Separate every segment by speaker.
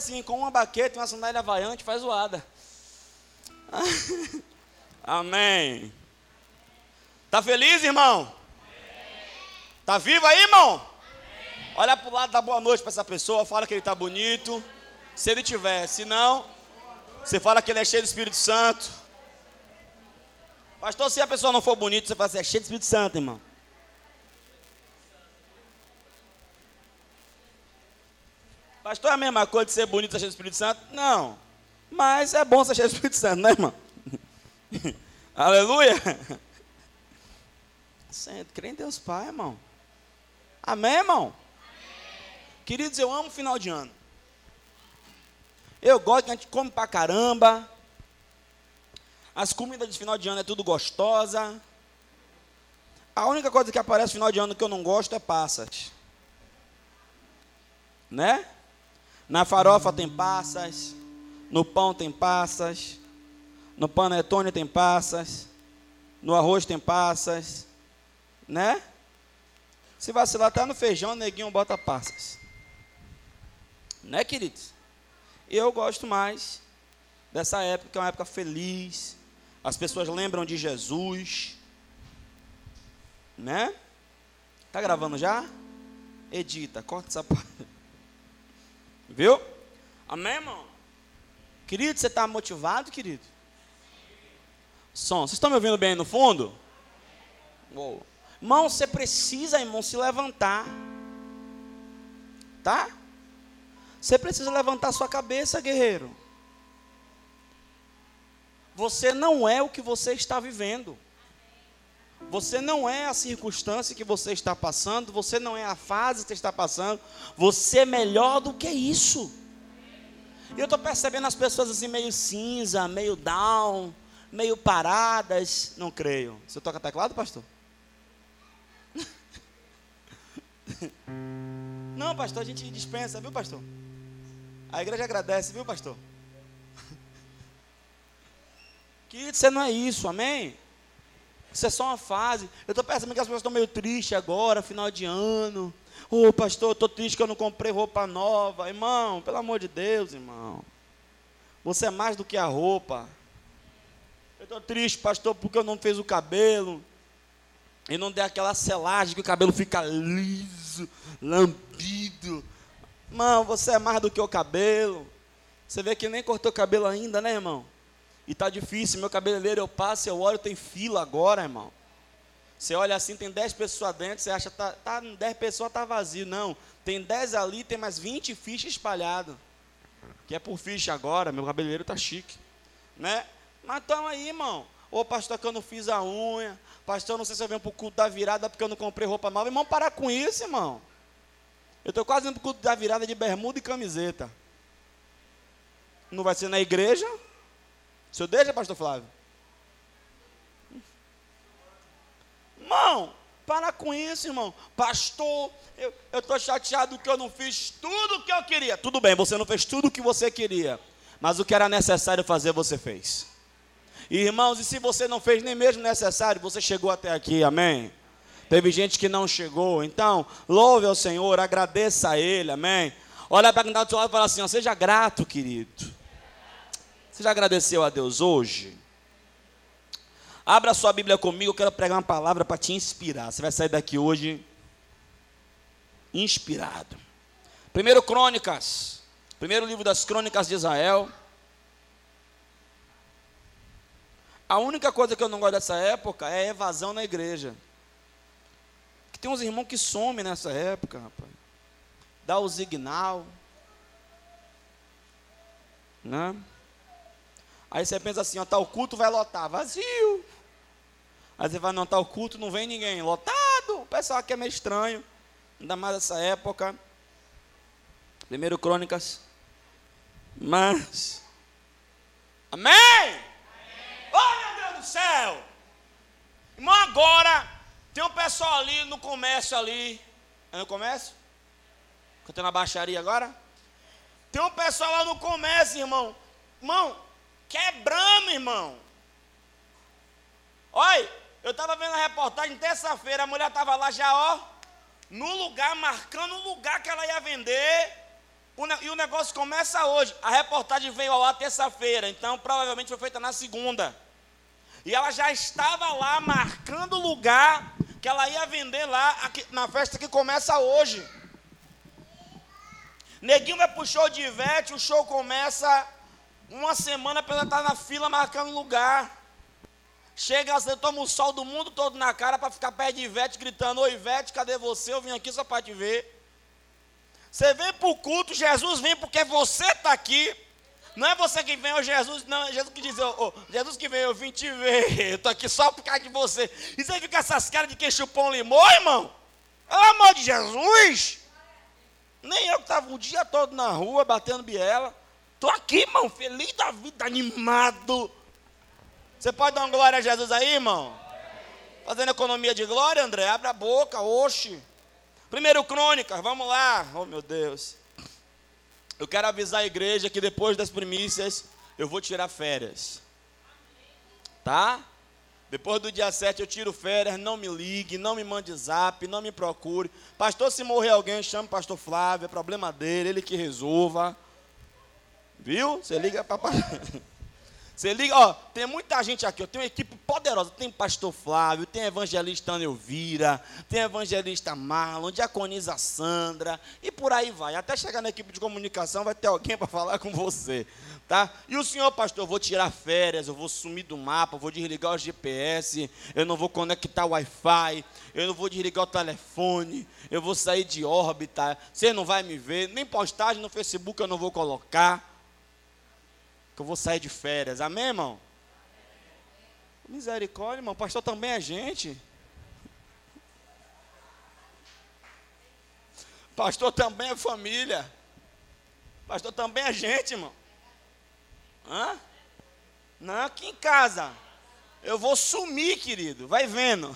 Speaker 1: assim, com uma baqueta e uma sandália havaiante, faz zoada. Amém. Tá feliz, irmão? Tá vivo aí, irmão? Olha para o lado, dá boa noite para essa pessoa, fala que ele está bonito. Se ele tiver, se não, você fala que ele é cheio do Espírito Santo. Pastor, se a pessoa não for bonita, você fala assim, é cheio do Espírito Santo, irmão. Pastor, é a mesma coisa de ser bonito e ser cheio do Espírito Santo? Não. Mas é bom ser cheio do Espírito Santo, né, irmão? Aleluia. Santo, crê em Deus Pai, irmão. Amém, irmão? Queridos, eu amo final de ano. Eu gosto que a gente come pra caramba. As comidas de final de ano é tudo gostosa. A única coisa que aparece no final de ano que eu não gosto é passas. Né? Na farofa tem passas. No pão tem passas. No panetone tem passas. No arroz tem passas. Né? Se vacilar até no feijão, neguinho bota passas. Né, queridos? Eu gosto mais dessa época, que é uma época feliz. As pessoas lembram de Jesus. Né? Tá gravando já? Edita, corta essa parte. Viu? Amém, irmão? Querido, você está motivado, querido? Som, vocês estão me ouvindo bem no fundo? Uou. Irmão, você precisa, irmão, se levantar. Tá? Você precisa levantar sua cabeça, guerreiro. Você não é o que você está vivendo. Você não é a circunstância que você está passando, você não é a fase que você está passando, você é melhor do que isso. E eu estou percebendo as pessoas assim meio cinza, meio down, meio paradas. Não creio. Você toca teclado, pastor? Não, pastor, a gente dispensa, viu, pastor? A igreja agradece, viu, pastor? Que você não é isso, amém? Isso é só uma fase. Eu estou percebendo que as pessoas estão meio tristes agora, final de ano. Ô oh, pastor, estou triste que eu não comprei roupa nova. Irmão, pelo amor de Deus, irmão. Você é mais do que a roupa. Eu estou triste, pastor, porque eu não fiz o cabelo. E não dei aquela selagem que o cabelo fica liso, lambido. Irmão, você é mais do que o cabelo. Você vê que nem cortou o cabelo ainda, né, irmão? E tá difícil, meu cabeleireiro eu passo, eu olho, tem fila agora, irmão. Você olha assim, tem 10 pessoas dentro, você acha que tá, tá, 10 pessoas tá vazio. Não, tem 10 ali, tem mais 20 fichas espalhadas. Que é por ficha agora, meu cabeleireiro tá chique. Né? Mas estão aí, irmão. Ô pastor, que eu não fiz a unha. Pastor, não sei se eu venho para o culto da virada porque eu não comprei roupa nova. Irmão, parar com isso, irmão. Eu estou quase indo para o culto da virada de bermuda e camiseta. Não vai ser na igreja? Senhor deixa, pastor Flávio? Irmão, para com isso, irmão. Pastor, eu estou chateado que eu não fiz tudo o que eu queria. Tudo bem, você não fez tudo o que você queria. Mas o que era necessário fazer, você fez. Irmãos, e se você não fez nem mesmo necessário, você chegou até aqui, amém? Teve gente que não chegou. Então, louve ao Senhor, agradeça a Ele, amém? Olha para quem está do seu lado e fala assim: ó, seja grato, querido. Você já agradeceu a Deus hoje? Abra sua Bíblia comigo, eu quero pregar uma palavra para te inspirar. Você vai sair daqui hoje inspirado. Primeiro Crônicas, primeiro livro das Crônicas de Israel. A única coisa que eu não gosto dessa época é a evasão na igreja. Que tem uns irmãos que somem nessa época, rapaz. Dá o signal. Né? Aí você pensa assim, ó, tal culto vai lotar, vazio. Aí você vai, não, tal culto não vem ninguém, lotado. O pessoal aqui é meio estranho, ainda mais essa época. Primeiro Crônicas. Mas, amém? amém. Oh, meu Deus do céu! Irmão, agora, tem um pessoal ali no comércio ali. É no comércio? Que eu estou na baixaria agora? Tem um pessoal lá no comércio, irmão. Irmão, Quebrando, irmão. Olha, eu estava vendo a reportagem terça-feira, a mulher estava lá já, ó, no lugar, marcando o lugar que ela ia vender E o negócio começa hoje. A reportagem veio lá terça-feira, então provavelmente foi feita na segunda. E ela já estava lá marcando o lugar que ela ia vender lá aqui, na festa que começa hoje. Neguinho vai pro show de Ivete, o show começa uma semana para ela estar na fila marcando lugar. Chega, você toma o sol do mundo todo na cara para ficar perto de Ivete, gritando: Oi, Ivete, cadê você? Eu vim aqui só para te ver. Você vem para o culto, Jesus vem porque você está aqui. Não é você que vem, é Jesus, não, é Jesus que diz, oh, Jesus que vem, eu vim te ver, eu estou aqui só por causa de você. E você fica essas caras de quem chupou um limão, irmão? Pelo amor de Jesus! Nem eu que estava o dia todo na rua batendo biela. Estou aqui, irmão, feliz da vida, animado. Você pode dar uma glória a Jesus aí, irmão? Fazendo economia de glória, André? Abre a boca, oxe. Primeiro Crônicas, vamos lá. Oh, meu Deus. Eu quero avisar a igreja que depois das primícias eu vou tirar férias. Tá? Depois do dia 7 eu tiro férias, não me ligue, não me mande zap, não me procure. Pastor, se morrer alguém, chame o pastor Flávio, é problema dele, ele que resolva. Viu? Você liga para Você liga, ó, tem muita gente aqui, ó, tem uma equipe poderosa. Tem pastor Flávio, tem evangelista Ana Elvira, tem evangelista Marlon, diaconisa Sandra, e por aí vai. Até chegar na equipe de comunicação vai ter alguém para falar com você, tá? E o senhor, pastor, eu vou tirar férias, eu vou sumir do mapa, eu vou desligar o GPS, eu não vou conectar o Wi-Fi, eu não vou desligar o telefone, eu vou sair de órbita, você não vai me ver, nem postagem no Facebook eu não vou colocar que eu vou sair de férias. Amém, irmão? Misericórdia, irmão. Pastor também é gente. Pastor também é família. Pastor também é gente, irmão. Hã? Não, aqui em casa. Eu vou sumir, querido. Vai vendo.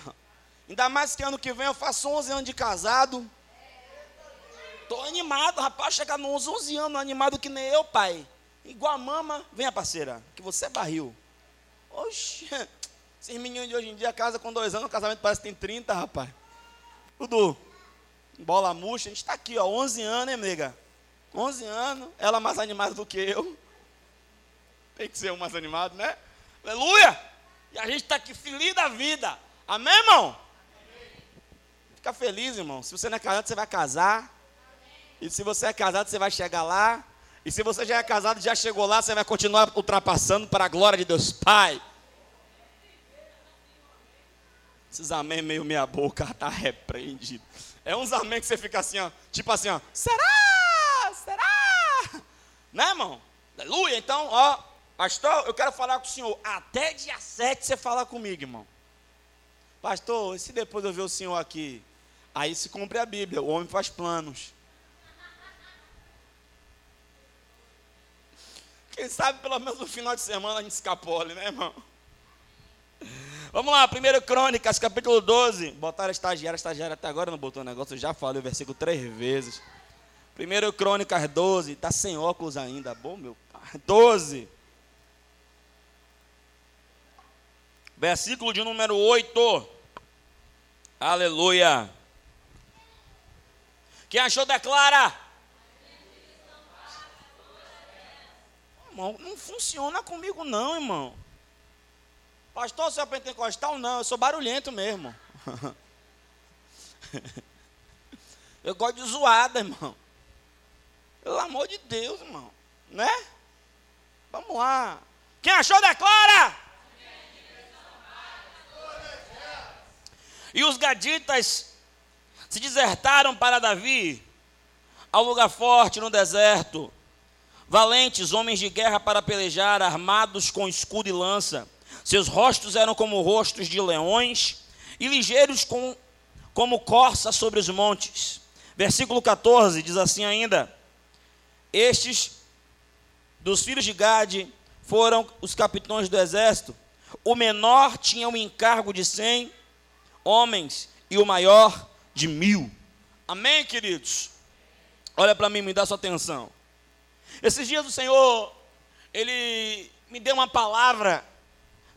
Speaker 1: Ainda mais que ano que vem eu faço 11 anos de casado. Tô animado, rapaz. Chegar nos 11 anos, animado que nem eu, pai. Igual a mama, venha parceira, que você é barril. Oxe, esses meninos de hoje em dia casa com dois anos, o casamento parece que tem 30, rapaz. Tudo bola murcha, a gente está aqui, ó, 11 anos, hein, nega? 11 anos, ela mais animada do que eu. Tem que ser um mais animado, né? Aleluia! E a gente está aqui feliz da vida. Amém, irmão? Fica feliz, irmão. Se você não é casado, você vai casar. E se você é casado, você vai chegar lá. E se você já é casado, já chegou lá, você vai continuar ultrapassando para a glória de Deus Pai. Esses amém meio meia boca, tá repreendido. É uns amém que você fica assim, ó, tipo assim, ó, será? Será? Né, irmão? Aleluia. Então, ó, pastor, eu quero falar com o senhor. Até dia 7 você falar comigo, irmão. Pastor, e se depois eu ver o senhor aqui? Aí se cumpre a Bíblia, o homem faz planos. Quem sabe pelo menos no final de semana a gente escapole, né, irmão? Vamos lá, 1 Crônicas, capítulo 12. Botaram a estagiária, a estagiária até agora não botou o negócio, eu já falei o versículo três vezes. 1 Crônicas 12, está sem óculos ainda, bom meu pai. 12. Versículo de número 8. Aleluia. Quem achou, declara. Irmão, não funciona comigo não, irmão. Pastor, você é pentecostal? Não, eu sou barulhento mesmo. eu gosto de zoada, irmão. Pelo amor de Deus, irmão. Né? Vamos lá. Quem achou, declara! E os gaditas se desertaram para Davi ao lugar forte no deserto valentes, homens de guerra para pelejar, armados com escudo e lança. Seus rostos eram como rostos de leões e ligeiros com, como corça sobre os montes. Versículo 14 diz assim ainda: Estes dos filhos de Gade foram os capitães do exército. O menor tinha um encargo de cem homens e o maior de mil. Amém, queridos? Olha para mim, me dá sua atenção. Esses dias o Senhor, Ele me deu uma palavra,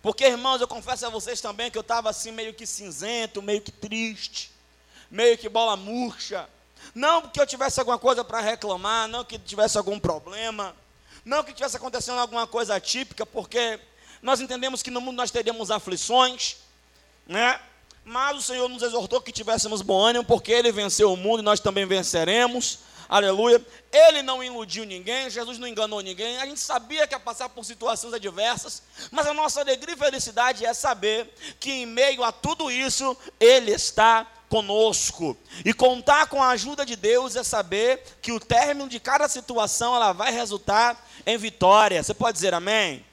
Speaker 1: porque irmãos, eu confesso a vocês também que eu estava assim meio que cinzento, meio que triste, meio que bola murcha, Não porque eu tivesse alguma coisa para reclamar, não que tivesse algum problema, não que tivesse acontecendo alguma coisa atípica, porque nós entendemos que no mundo nós teríamos aflições, né? Mas o Senhor nos exortou que tivéssemos bom ânimo, porque Ele venceu o mundo e nós também venceremos. Aleluia. Ele não iludiu ninguém, Jesus não enganou ninguém. A gente sabia que ia passar por situações adversas, mas a nossa alegria e felicidade é saber que em meio a tudo isso, Ele está conosco. E contar com a ajuda de Deus é saber que o término de cada situação ela vai resultar em vitória. Você pode dizer amém?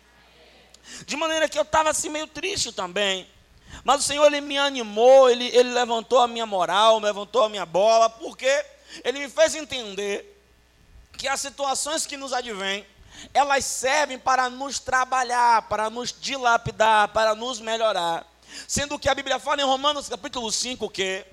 Speaker 1: De maneira que eu estava assim meio triste também. Mas o Senhor ele me animou, ele, ele levantou a minha moral, levantou a minha bola, porque ele me fez entender que as situações que nos advêm, elas servem para nos trabalhar, para nos dilapidar, para nos melhorar. Sendo que a Bíblia fala em Romanos capítulo 5 que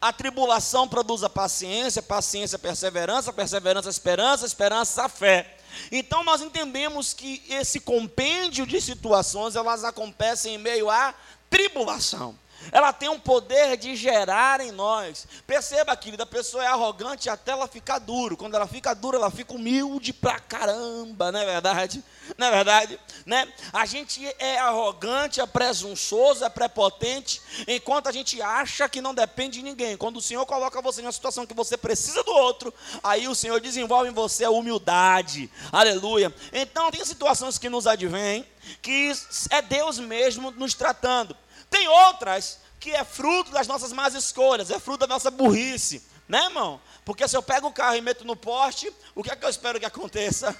Speaker 1: a tribulação produz a paciência, paciência, perseverança, perseverança, esperança, esperança, fé. Então nós entendemos que esse compêndio de situações, elas acontecem em meio à tribulação. Ela tem um poder de gerar em nós. Perceba, querida, a pessoa é arrogante até ela ficar duro. Quando ela fica dura, ela fica humilde pra caramba, não é verdade? Não é verdade? Né? A gente é arrogante, é presunçoso, é prepotente, enquanto a gente acha que não depende de ninguém. Quando o Senhor coloca você em uma situação que você precisa do outro, aí o Senhor desenvolve em você a humildade. Aleluia. Então, tem situações que nos advêm, que é Deus mesmo nos tratando. Tem outras que é fruto das nossas más escolhas, é fruto da nossa burrice, né, irmão? Porque se eu pego o carro e meto no poste, o que é que eu espero que aconteça?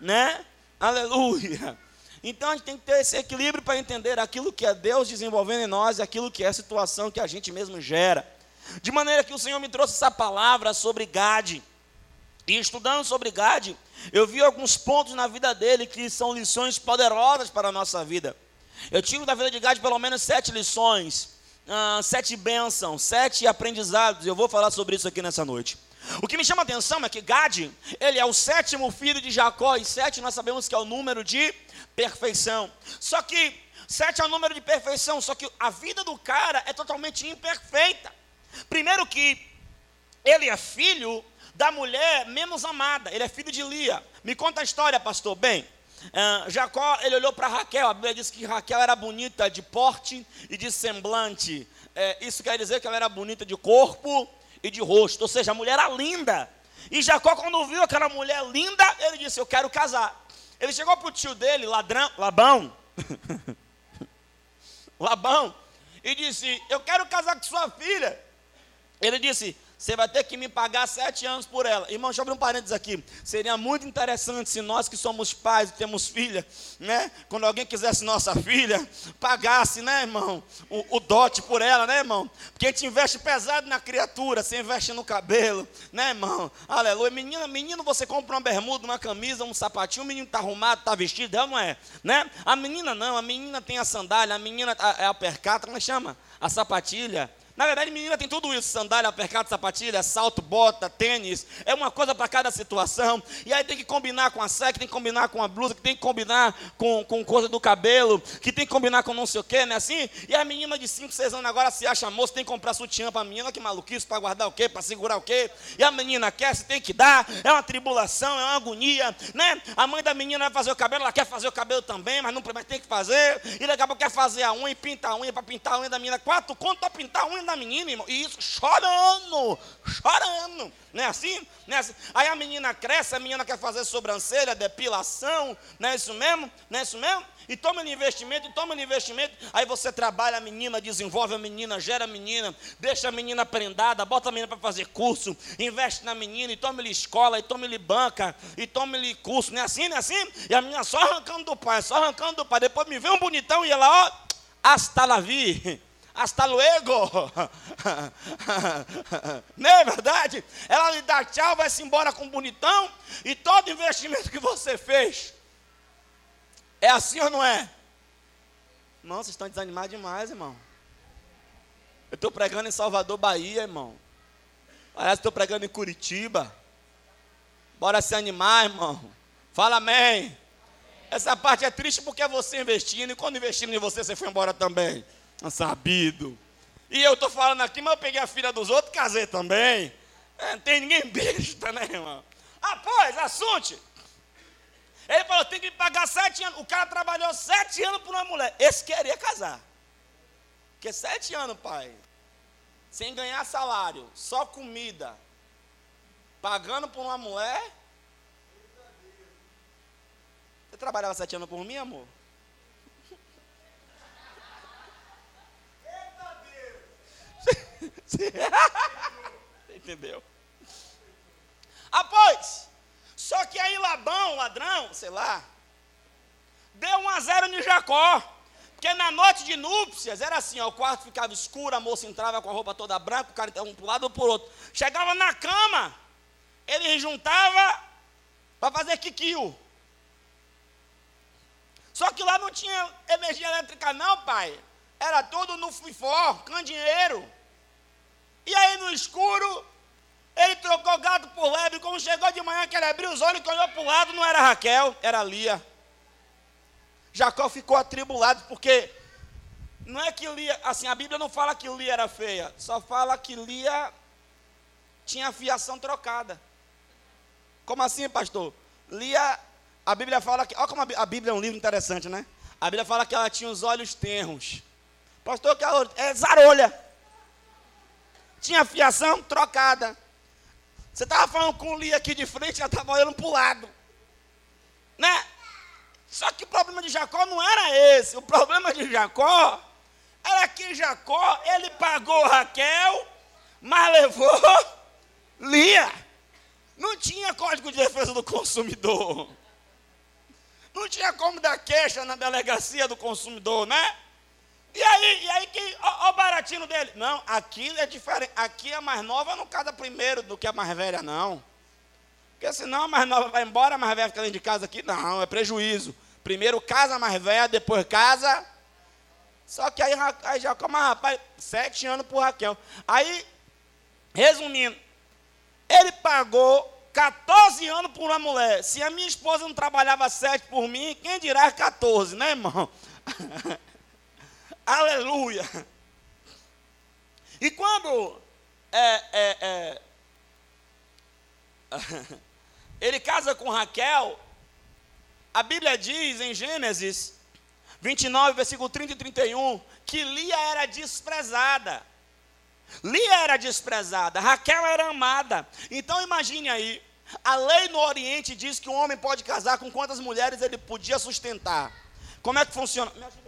Speaker 1: Né? Aleluia. Então a gente tem que ter esse equilíbrio para entender aquilo que é Deus desenvolvendo em nós e aquilo que é a situação que a gente mesmo gera. De maneira que o Senhor me trouxe essa palavra sobre Gade. E estudando sobre Gade, eu vi alguns pontos na vida dele que são lições poderosas para a nossa vida. Eu tiro da vida de Gade pelo menos sete lições, uh, sete bênçãos, sete aprendizados. Eu vou falar sobre isso aqui nessa noite. O que me chama a atenção é que Gade, ele é o sétimo filho de Jacó, e sete nós sabemos que é o número de perfeição. Só que sete é o número de perfeição, só que a vida do cara é totalmente imperfeita. Primeiro que ele é filho da mulher menos amada, ele é filho de Lia. Me conta a história, pastor. Bem, Uh, Jacó, ele olhou para Raquel, a Bíblia diz que Raquel era bonita de porte e de semblante. É, isso quer dizer que ela era bonita de corpo e de rosto, ou seja, a mulher era linda. E Jacó, quando viu aquela mulher linda, ele disse: Eu quero casar. Ele chegou para o tio dele, ladrão, Labão, Labão, e disse: Eu quero casar com sua filha. Ele disse: você vai ter que me pagar sete anos por ela. Irmão, deixa eu abrir um parênteses aqui. Seria muito interessante se nós que somos pais e temos filha, né? Quando alguém quisesse nossa filha, pagasse, né, irmão? O, o dote por ela, né, irmão? Porque a gente investe pesado na criatura, você investe no cabelo, né, irmão? Aleluia. Menina, menino, você compra uma bermuda, uma camisa, um sapatinho, o menino está arrumado, está vestido, ela não é, né? A menina não, a menina tem a sandália, a menina é a percata, como é chama? A sapatilha. Na verdade, menina tem tudo isso: sandália, percado, sapatilha, salto, bota, tênis. É uma coisa para cada situação. E aí tem que combinar com a que tem que combinar com a blusa, que tem que combinar com, com coisa do cabelo, que tem que combinar com não sei o quê, né? Assim. E a menina de 5, 6 anos agora se acha moça, tem que comprar sutiã para a menina, que maluquice, para guardar o quê? Para segurar o quê? E a menina quer, se tem que dar. É uma tribulação, é uma agonia, né? A mãe da menina vai fazer o cabelo, ela quer fazer o cabelo também, mas não mas tem que fazer. E daqui a pouco quer fazer a unha pinta a unha para pintar a unha da menina. Quatro conto para pintar a unha da menina, irmão. E isso chorando, chorando. Não é assim? Não é assim? Aí a menina cresce, a menina quer fazer sobrancelha, depilação, não é isso mesmo? Não é isso mesmo? E toma investimento, e toma investimento. Aí você trabalha a menina, desenvolve a menina, gera a menina, deixa a menina prendada, bota a menina para fazer curso, investe na menina, e toma-lhe escola, e toma-lhe banca, e toma-lhe curso. Não é assim, não é assim? E a menina só arrancando do pai, só arrancando do pai. Depois me vê um bonitão e ela, ó, hasta la vi hasta luego. Não é verdade? Ela lhe dá tchau, vai-se embora com bonitão, e todo investimento que você fez, é assim ou não é? Irmão, vocês estão desanimados demais, irmão. Eu estou pregando em Salvador, Bahia, irmão. Parece que estou pregando em Curitiba. Bora se animar, irmão. Fala amém. Essa parte é triste porque é você investindo, e quando investindo em você, você foi embora também sabido. E eu estou falando aqui, mas eu peguei a filha dos outros, casei também. É, não tem ninguém besta, né, irmão? Ah, pois, assunto. Ele falou, tem que pagar sete anos. O cara trabalhou sete anos por uma mulher. Esse queria casar. Porque sete anos, pai, sem ganhar salário, só comida, pagando por uma mulher. Você trabalhava sete anos por mim, amor? entendeu? Após, só que aí Labão, ladrão, sei lá, deu um a zero em Jacó. Porque na noite de núpcias era assim, ó, o quarto ficava escuro, a moça entrava com a roupa toda branca, o cara estava um para lado ou para outro. Chegava na cama, ele juntava para fazer quiquio. Só que lá não tinha energia elétrica não, pai. Era tudo no FIFOR, candeeiro. E aí no escuro, ele trocou gato por lebre. Como chegou de manhã, que ele abriu os olhos e olhou para o lado, não era Raquel, era Lia. Jacó ficou atribulado, porque não é que Lia, assim, a Bíblia não fala que Lia era feia, só fala que Lia tinha a fiação trocada. Como assim, pastor? Lia, a Bíblia fala que, olha como a Bíblia é um livro interessante, né? A Bíblia fala que ela tinha os olhos tenros. Pastor, que é zarolha tinha fiação trocada. Você estava falando com o Lia aqui de frente, ela estava olhando para o lado. Né? Só que o problema de Jacó não era esse. O problema de Jacó era que Jacó, ele pagou Raquel, mas levou Lia. Não tinha código de defesa do consumidor. Não tinha como dar queixa na delegacia do consumidor, né? E aí, e aí que, ó, ó, o baratinho dele. Não, aqui é diferente. Aqui a mais nova não casa primeiro do que a mais velha, não. Porque senão a mais nova vai embora, a mais velha fica dentro de casa aqui. Não, é prejuízo. Primeiro casa a mais velha, depois casa. Só que aí, aí já como rapaz, sete anos por Raquel. Aí, resumindo, ele pagou 14 anos por uma mulher. Se a minha esposa não trabalhava sete por mim, quem dirá 14, né, irmão? Aleluia! E quando é, é, é, ele casa com Raquel, a Bíblia diz em Gênesis 29, versículo 30 e 31, que Lia era desprezada. Lia era desprezada, Raquel era amada. Então imagine aí, a lei no Oriente diz que o homem pode casar com quantas mulheres ele podia sustentar. Como é que funciona? Me ajuda.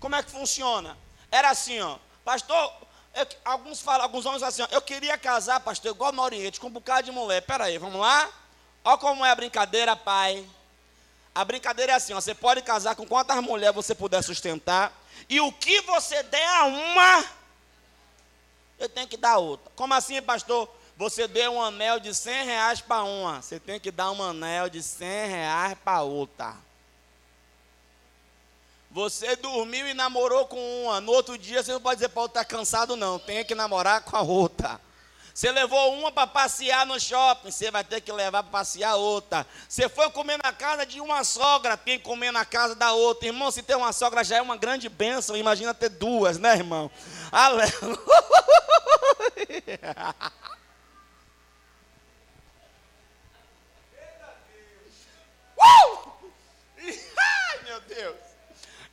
Speaker 1: Como é que funciona? Era assim, ó, pastor, eu, alguns falam, alguns homens falam assim, ó, eu queria casar, pastor, igual no Oriente, com um bocado de mulher. Pera aí, vamos lá? Olha como é a brincadeira, pai. A brincadeira é assim: ó, você pode casar com quantas mulheres você puder sustentar, e o que você der a uma, eu tenho que dar a outra. Como assim, pastor? Você deu um anel de 100 reais para uma, você tem que dar um anel de 100 reais para outra. Você dormiu e namorou com uma, no outro dia você não pode dizer outra, está cansado, não, tem que namorar com a outra. Você levou uma para passear no shopping, você vai ter que levar para passear outra. Você foi comer na casa de uma sogra, tem que comer na casa da outra. Irmão, se ter uma sogra já é uma grande bênção, imagina ter duas, né, irmão? Aleluia. Uh! Ai, meu Deus.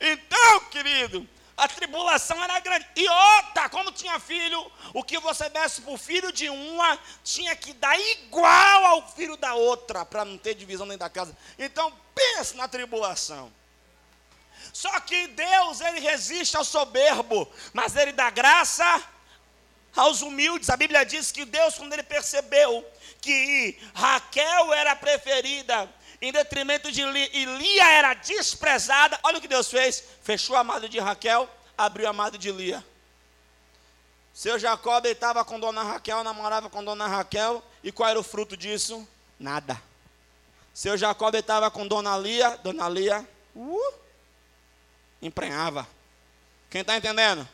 Speaker 1: Então, querido, a tribulação era grande. E outra, como tinha filho, o que você desse para o filho de uma, tinha que dar igual ao filho da outra, para não ter divisão dentro da casa. Então, pense na tribulação. Só que Deus, ele resiste ao soberbo, mas ele dá graça aos humildes. A Bíblia diz que Deus, quando ele percebeu que Raquel era preferida, em detrimento de Lia, e Lia era desprezada, olha o que Deus fez: fechou a amada de Raquel, abriu a amada de Lia. Seu Jacó deitava com dona Raquel, namorava com dona Raquel, e qual era o fruto disso? Nada. Seu Jacó deitava com dona Lia, dona Lia, uh, emprenhava. Quem está entendendo?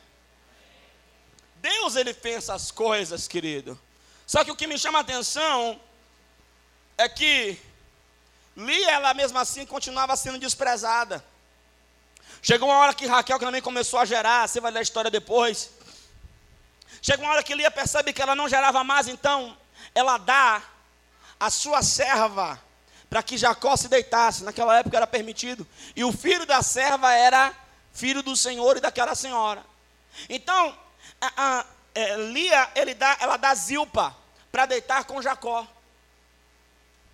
Speaker 1: Deus ele fez essas coisas, querido. Só que o que me chama a atenção é que Lia, ela mesma assim, continuava sendo desprezada. Chegou uma hora que Raquel que também começou a gerar, você vai ler a história depois. Chegou uma hora que Lia percebe que ela não gerava mais, então ela dá a sua serva para que Jacó se deitasse. Naquela época era permitido. E o filho da serva era filho do Senhor e daquela senhora. Então, a, a é, Lia, ele dá, ela dá Zilpa para deitar com Jacó.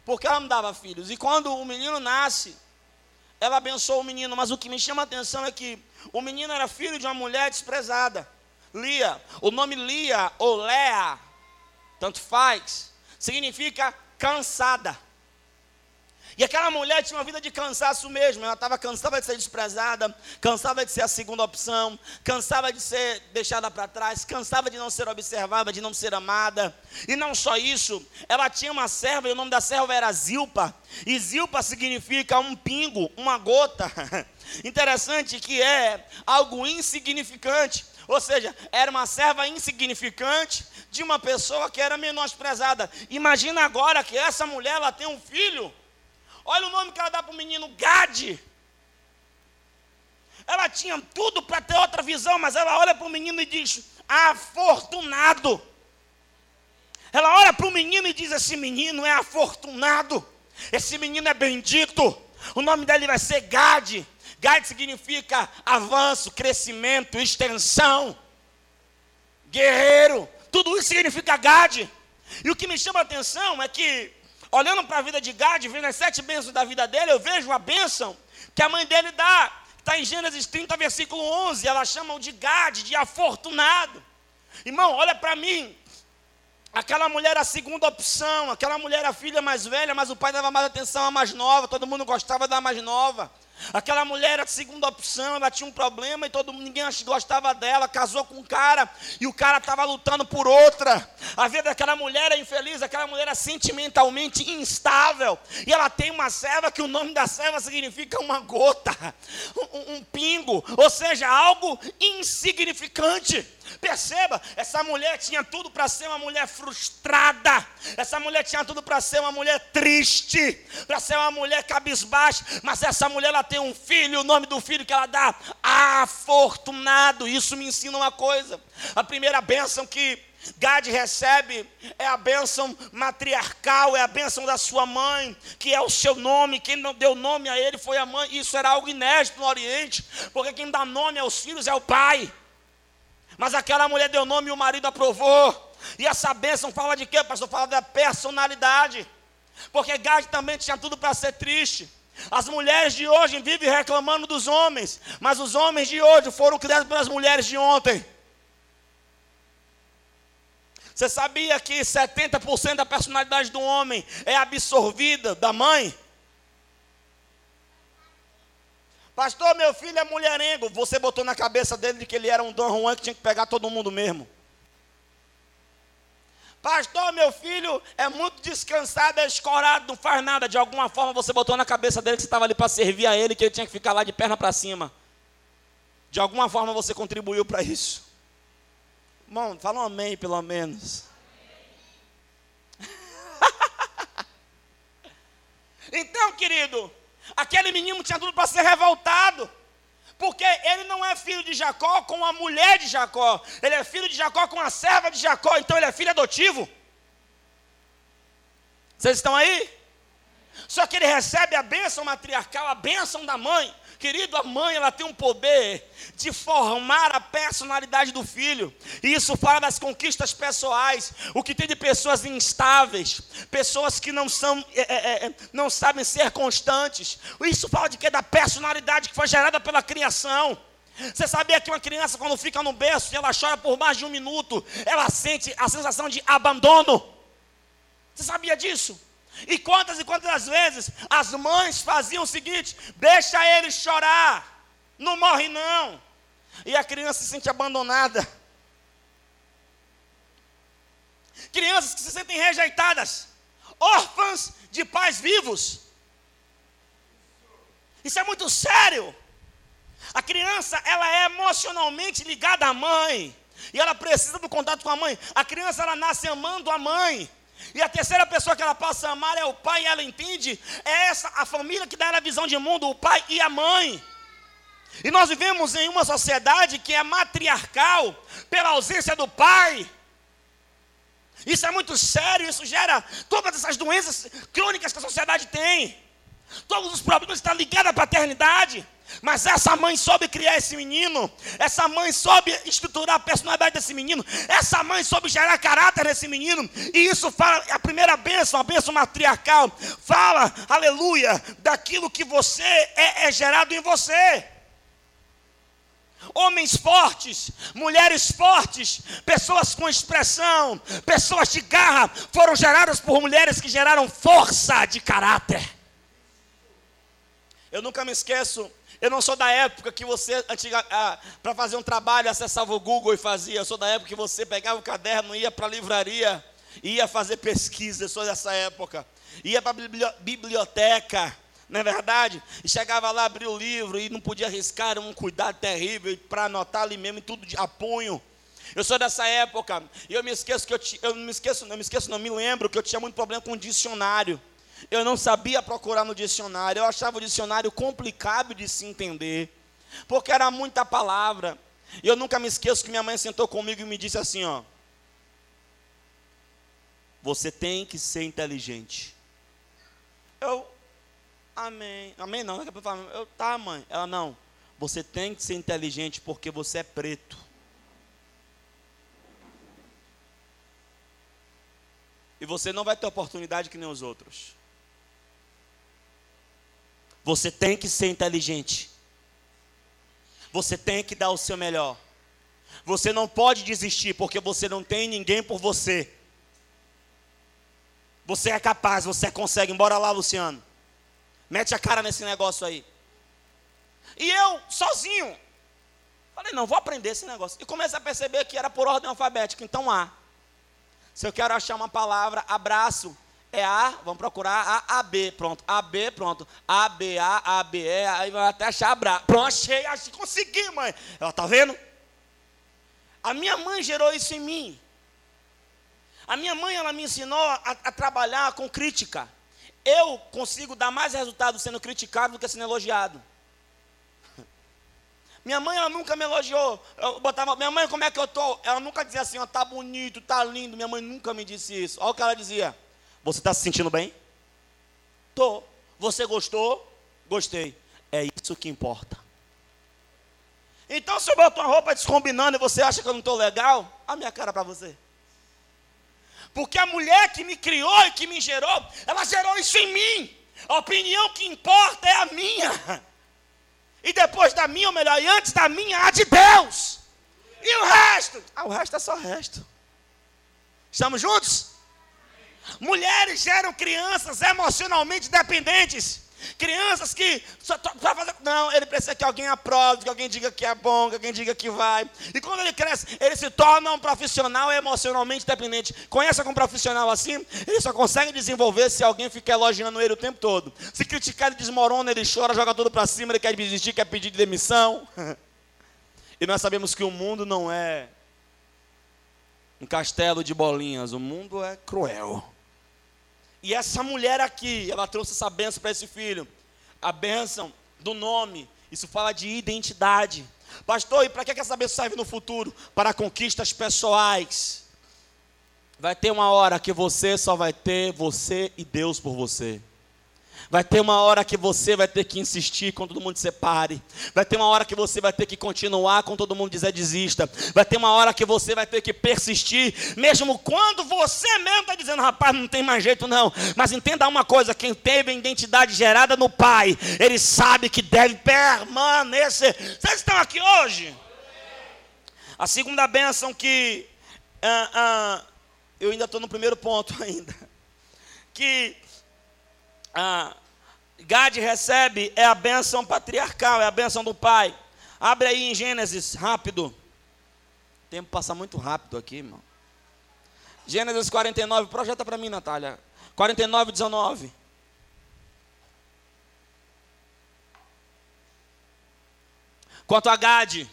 Speaker 1: Porque ela não dava filhos. E quando o menino nasce, ela abençoou o menino. Mas o que me chama a atenção é que o menino era filho de uma mulher desprezada. Lia. O nome Lia ou Lea, tanto faz, significa cansada. E aquela mulher tinha uma vida de cansaço mesmo. Ela estava cansada de ser desprezada, cansava de ser a segunda opção, cansava de ser deixada para trás, cansava de não ser observada, de não ser amada. E não só isso, ela tinha uma serva e o nome da serva era Zilpa. E Zilpa significa um pingo, uma gota. Interessante que é algo insignificante. Ou seja, era uma serva insignificante de uma pessoa que era menosprezada. Imagina agora que essa mulher ela tem um filho Olha o nome que ela dá para o menino: Gade. Ela tinha tudo para ter outra visão, mas ela olha para o menino e diz: Afortunado. Ela olha para o menino e diz: Esse menino é afortunado. Esse menino é bendito. O nome dele vai ser Gade. Gade significa avanço, crescimento, extensão, guerreiro. Tudo isso significa Gade. E o que me chama a atenção é que Olhando para a vida de Gad, vendo as sete bênçãos da vida dele, eu vejo a bênção que a mãe dele dá. Está em Gênesis 30, versículo 11. Ela chama de Gad, de afortunado. Irmão, olha para mim. Aquela mulher era a segunda opção, aquela mulher era a filha mais velha, mas o pai dava mais atenção à mais nova, todo mundo gostava da mais nova. Aquela mulher era a segunda opção, ela tinha um problema e todo ninguém gostava dela, casou com um cara e o cara estava lutando por outra. A vida daquela mulher é infeliz, aquela mulher é sentimentalmente instável. E ela tem uma serva que o nome da serva significa uma gota, um, um pingo, ou seja, algo insignificante. Perceba, essa mulher tinha tudo para ser uma mulher frustrada. Essa mulher tinha tudo para ser uma mulher triste, para ser uma mulher cabisbaixa, mas essa mulher ela tem um filho, o nome do filho que ela dá, afortunado. Isso me ensina uma coisa. A primeira bênção que Gad recebe é a bênção matriarcal, é a bênção da sua mãe, que é o seu nome. Quem não deu nome a ele foi a mãe. Isso era algo inédito no Oriente, porque quem dá nome aos filhos é o pai. Mas aquela mulher deu nome e o marido aprovou. E essa bênção fala de quê, pastor? Fala da personalidade. Porque Gad também tinha tudo para ser triste. As mulheres de hoje vivem reclamando dos homens, mas os homens de hoje foram criados pelas mulheres de ontem. Você sabia que 70% da personalidade do homem é absorvida da mãe? Pastor, meu filho é mulherengo. Você botou na cabeça dele que ele era um Dom Juan que tinha que pegar todo mundo mesmo. Pastor, meu filho é muito descansado, é escorado, não faz nada. De alguma forma você botou na cabeça dele que você estava ali para servir a ele, que ele tinha que ficar lá de perna para cima. De alguma forma você contribuiu para isso. Irmão, fala um amém pelo menos. então, querido, Aquele menino tinha tudo para ser revoltado. Porque ele não é filho de Jacó com a mulher de Jacó. Ele é filho de Jacó com a serva de Jacó. Então ele é filho adotivo. Vocês estão aí? Só que ele recebe a bênção matriarcal, a bênção da mãe. Querido, a mãe ela tem um poder de formar a personalidade do filho. E isso fala das conquistas pessoais. O que tem de pessoas instáveis, pessoas que não são, é, é, é, não sabem ser constantes. Isso fala de que da personalidade que foi gerada pela criação. Você sabia que uma criança quando fica no berço e ela chora por mais de um minuto, ela sente a sensação de abandono? Você sabia disso? E quantas e quantas vezes as mães faziam o seguinte: deixa ele chorar, não morre não. E a criança se sente abandonada. Crianças que se sentem rejeitadas, órfãs de pais vivos. Isso é muito sério. A criança, ela é emocionalmente ligada à mãe. E ela precisa do contato com a mãe. A criança, ela nasce amando a mãe. E a terceira pessoa que ela passa a amar é o pai, e ela entende, é essa a família que dá ela a visão de mundo, o pai e a mãe. E nós vivemos em uma sociedade que é matriarcal pela ausência do pai. Isso é muito sério, isso gera todas essas doenças crônicas que a sociedade tem. Todos os problemas estão ligados à paternidade. Mas essa mãe soube criar esse menino, essa mãe soube estruturar a personalidade desse menino, essa mãe soube gerar caráter nesse menino, e isso fala, a primeira bênção, a bênção matriarcal, fala, aleluia, daquilo que você é, é gerado em você. Homens fortes, mulheres fortes, pessoas com expressão, pessoas de garra, foram geradas por mulheres que geraram força de caráter. Eu nunca me esqueço eu não sou da época que você, ah, para fazer um trabalho, acessava o Google e fazia. Eu sou da época que você pegava o caderno, ia para a livraria, ia fazer pesquisa. Eu sou dessa época. Ia para a biblioteca, não é verdade? E chegava lá, abria o livro e não podia arriscar, era um cuidado terrível para anotar ali mesmo, tudo de apunho. Eu sou dessa época, e eu me esqueço que eu, eu me esqueço, não me esqueço, não me lembro que eu tinha muito problema com o dicionário. Eu não sabia procurar no dicionário, eu achava o dicionário complicado de se entender, porque era muita palavra. E eu nunca me esqueço que minha mãe sentou comigo e me disse assim: ó, você tem que ser inteligente. Eu, amém, amém não, eu, tá mãe, ela não, você tem que ser inteligente porque você é preto. E você não vai ter oportunidade que nem os outros. Você tem que ser inteligente. Você tem que dar o seu melhor. Você não pode desistir porque você não tem ninguém por você. Você é capaz, você consegue. Bora lá, Luciano. Mete a cara nesse negócio aí. E eu, sozinho, falei: não, vou aprender esse negócio. E comecei a perceber que era por ordem alfabética. Então, A. Se eu quero achar uma palavra, abraço, é A, vamos procurar A, A, B, pronto. A, B, pronto. A, B, A, A, B, E, aí vai até achar Bra. Pronto, achei, achei, consegui, mãe. Ela tá vendo? A minha mãe gerou isso em mim. A minha mãe, ela me ensinou a, a trabalhar com crítica. Eu consigo dar mais resultado sendo criticado do que sendo elogiado. Minha mãe, ela nunca me elogiou. Eu botava, minha mãe, como é que eu tô? Ela nunca dizia assim, ó, tá bonito, tá lindo. Minha mãe nunca me disse isso. Olha o que ela dizia. Você está se sentindo bem? Tô. Você gostou? Gostei. É isso que importa. Então, se eu boto uma roupa descombinando e você acha que eu não estou legal, a minha cara para você. Porque a mulher que me criou e que me gerou, ela gerou isso em mim. A opinião que importa é a minha. E depois da minha, ou melhor, e antes da minha, a de Deus. E o resto? Ah, o resto é só resto. Estamos juntos? Mulheres geram crianças emocionalmente dependentes. Crianças que só fazer. Não, ele precisa que alguém aprove, que alguém diga que é bom, que alguém diga que vai. E quando ele cresce, ele se torna um profissional emocionalmente dependente. Conhece algum profissional assim? Ele só consegue desenvolver se alguém ficar elogiando ele o tempo todo. Se criticar, ele desmorona, ele chora, joga tudo para cima, ele quer desistir, quer pedir demissão. E nós sabemos que o mundo não é um castelo de bolinhas, o mundo é cruel. E essa mulher aqui, ela trouxe essa benção para esse filho. A benção do nome. Isso fala de identidade. Pastor, e para que essa benção serve no futuro? Para conquistas pessoais. Vai ter uma hora que você só vai ter você e Deus por você. Vai ter uma hora que você vai ter que insistir quando todo mundo se separe. Vai ter uma hora que você vai ter que continuar quando todo mundo dizer desista. Vai ter uma hora que você vai ter que persistir, mesmo quando você mesmo está dizendo, rapaz, não tem mais jeito não. Mas entenda uma coisa: quem teve a identidade gerada no Pai, ele sabe que deve permanecer. Vocês estão aqui hoje? A segunda bênção que. Ah, ah, eu ainda estou no primeiro ponto ainda. Que ah, Gade recebe é a bênção patriarcal, é a bênção do pai. Abre aí em Gênesis, rápido. O tempo passa muito rápido aqui, irmão. Gênesis 49, projeta para mim, Natália. 49, 19. Quanto a Gade,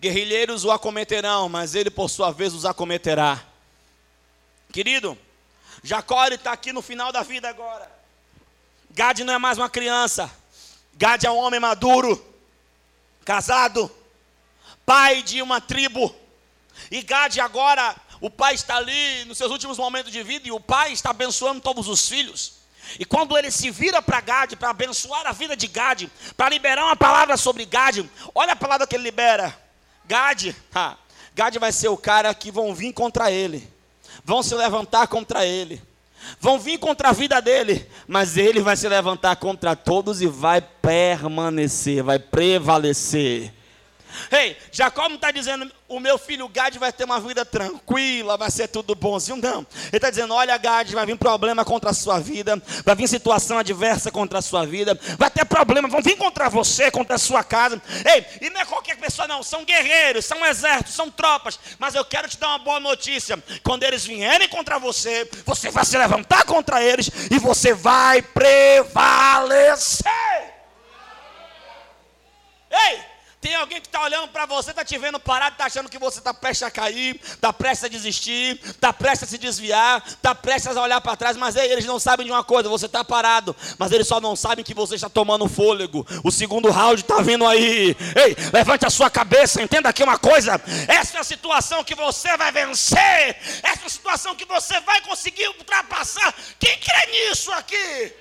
Speaker 1: guerrilheiros o acometerão, mas ele por sua vez os acometerá. Querido, Jacó está aqui no final da vida agora. Gade não é mais uma criança. Gade é um homem maduro, casado, pai de uma tribo. E Gade agora, o pai está ali nos seus últimos momentos de vida e o pai está abençoando todos os filhos. E quando ele se vira para Gade, para abençoar a vida de Gade, para liberar uma palavra sobre Gade, olha a palavra que ele libera. Gade, ha, Gade vai ser o cara que vão vir contra ele, vão se levantar contra ele, vão vir contra a vida dele, mas ele vai se levantar contra todos e vai permanecer, vai prevalecer. Ei, Jacó não está dizendo, o meu filho Gad vai ter uma vida tranquila, vai ser tudo bonzinho. Não. Ele está dizendo: olha, Gad, vai vir problema contra a sua vida, vai vir situação adversa contra a sua vida, vai ter problema, vão vir contra você, contra a sua casa. Ei, e não é qualquer pessoa, não, são guerreiros, são exércitos, são tropas. Mas eu quero te dar uma boa notícia: quando eles vierem contra você, você vai se levantar contra eles e você vai prevalecer. Ei! Tem alguém que está olhando para você, está te vendo parado, está achando que você está prestes a cair, está prestes a desistir, está prestes a se desviar, está prestes a olhar para trás, mas ei, eles não sabem de uma coisa, você está parado, mas eles só não sabem que você está tomando fôlego. O segundo round está vindo aí. Ei, levante a sua cabeça, entenda aqui uma coisa: essa é a situação que você vai vencer, essa é a situação que você vai conseguir ultrapassar. Quem crê nisso aqui?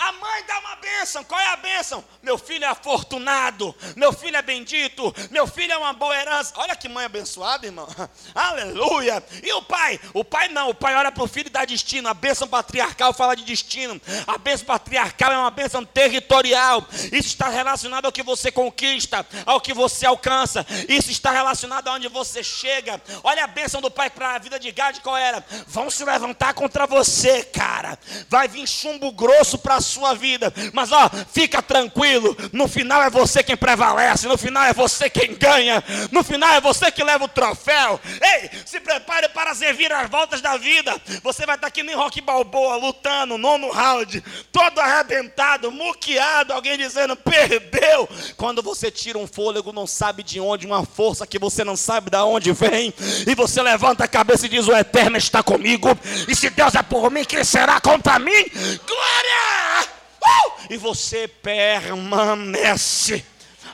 Speaker 1: A mãe dá uma bênção. Qual é a bênção? Meu filho é afortunado. Meu filho é bendito. Meu filho é uma boa herança. Olha que mãe abençoada, irmão. Aleluia. E o pai? O pai não. O pai olha para o filho e dá destino. A bênção patriarcal fala de destino. A bênção patriarcal é uma bênção territorial. Isso está relacionado ao que você conquista, ao que você alcança. Isso está relacionado aonde você chega. Olha a bênção do pai para a vida de Gad. Qual era? Vão se levantar contra você, cara. Vai vir chumbo grosso para sua vida. Mas ó, fica tranquilo. No final é você quem prevalece. No final é você quem ganha. No final é você que leva o troféu. Ei, se prepare para servir as voltas da vida. Você vai estar aqui nem Rock Balboa lutando, nono round, todo arrebentado, muqueado, alguém dizendo perdeu. Quando você tira um fôlego, não sabe de onde, uma força que você não sabe de onde vem, e você levanta a cabeça e diz: O Eterno está comigo. E se Deus é por mim, quem será contra mim? Glória! Uh! E você permanece.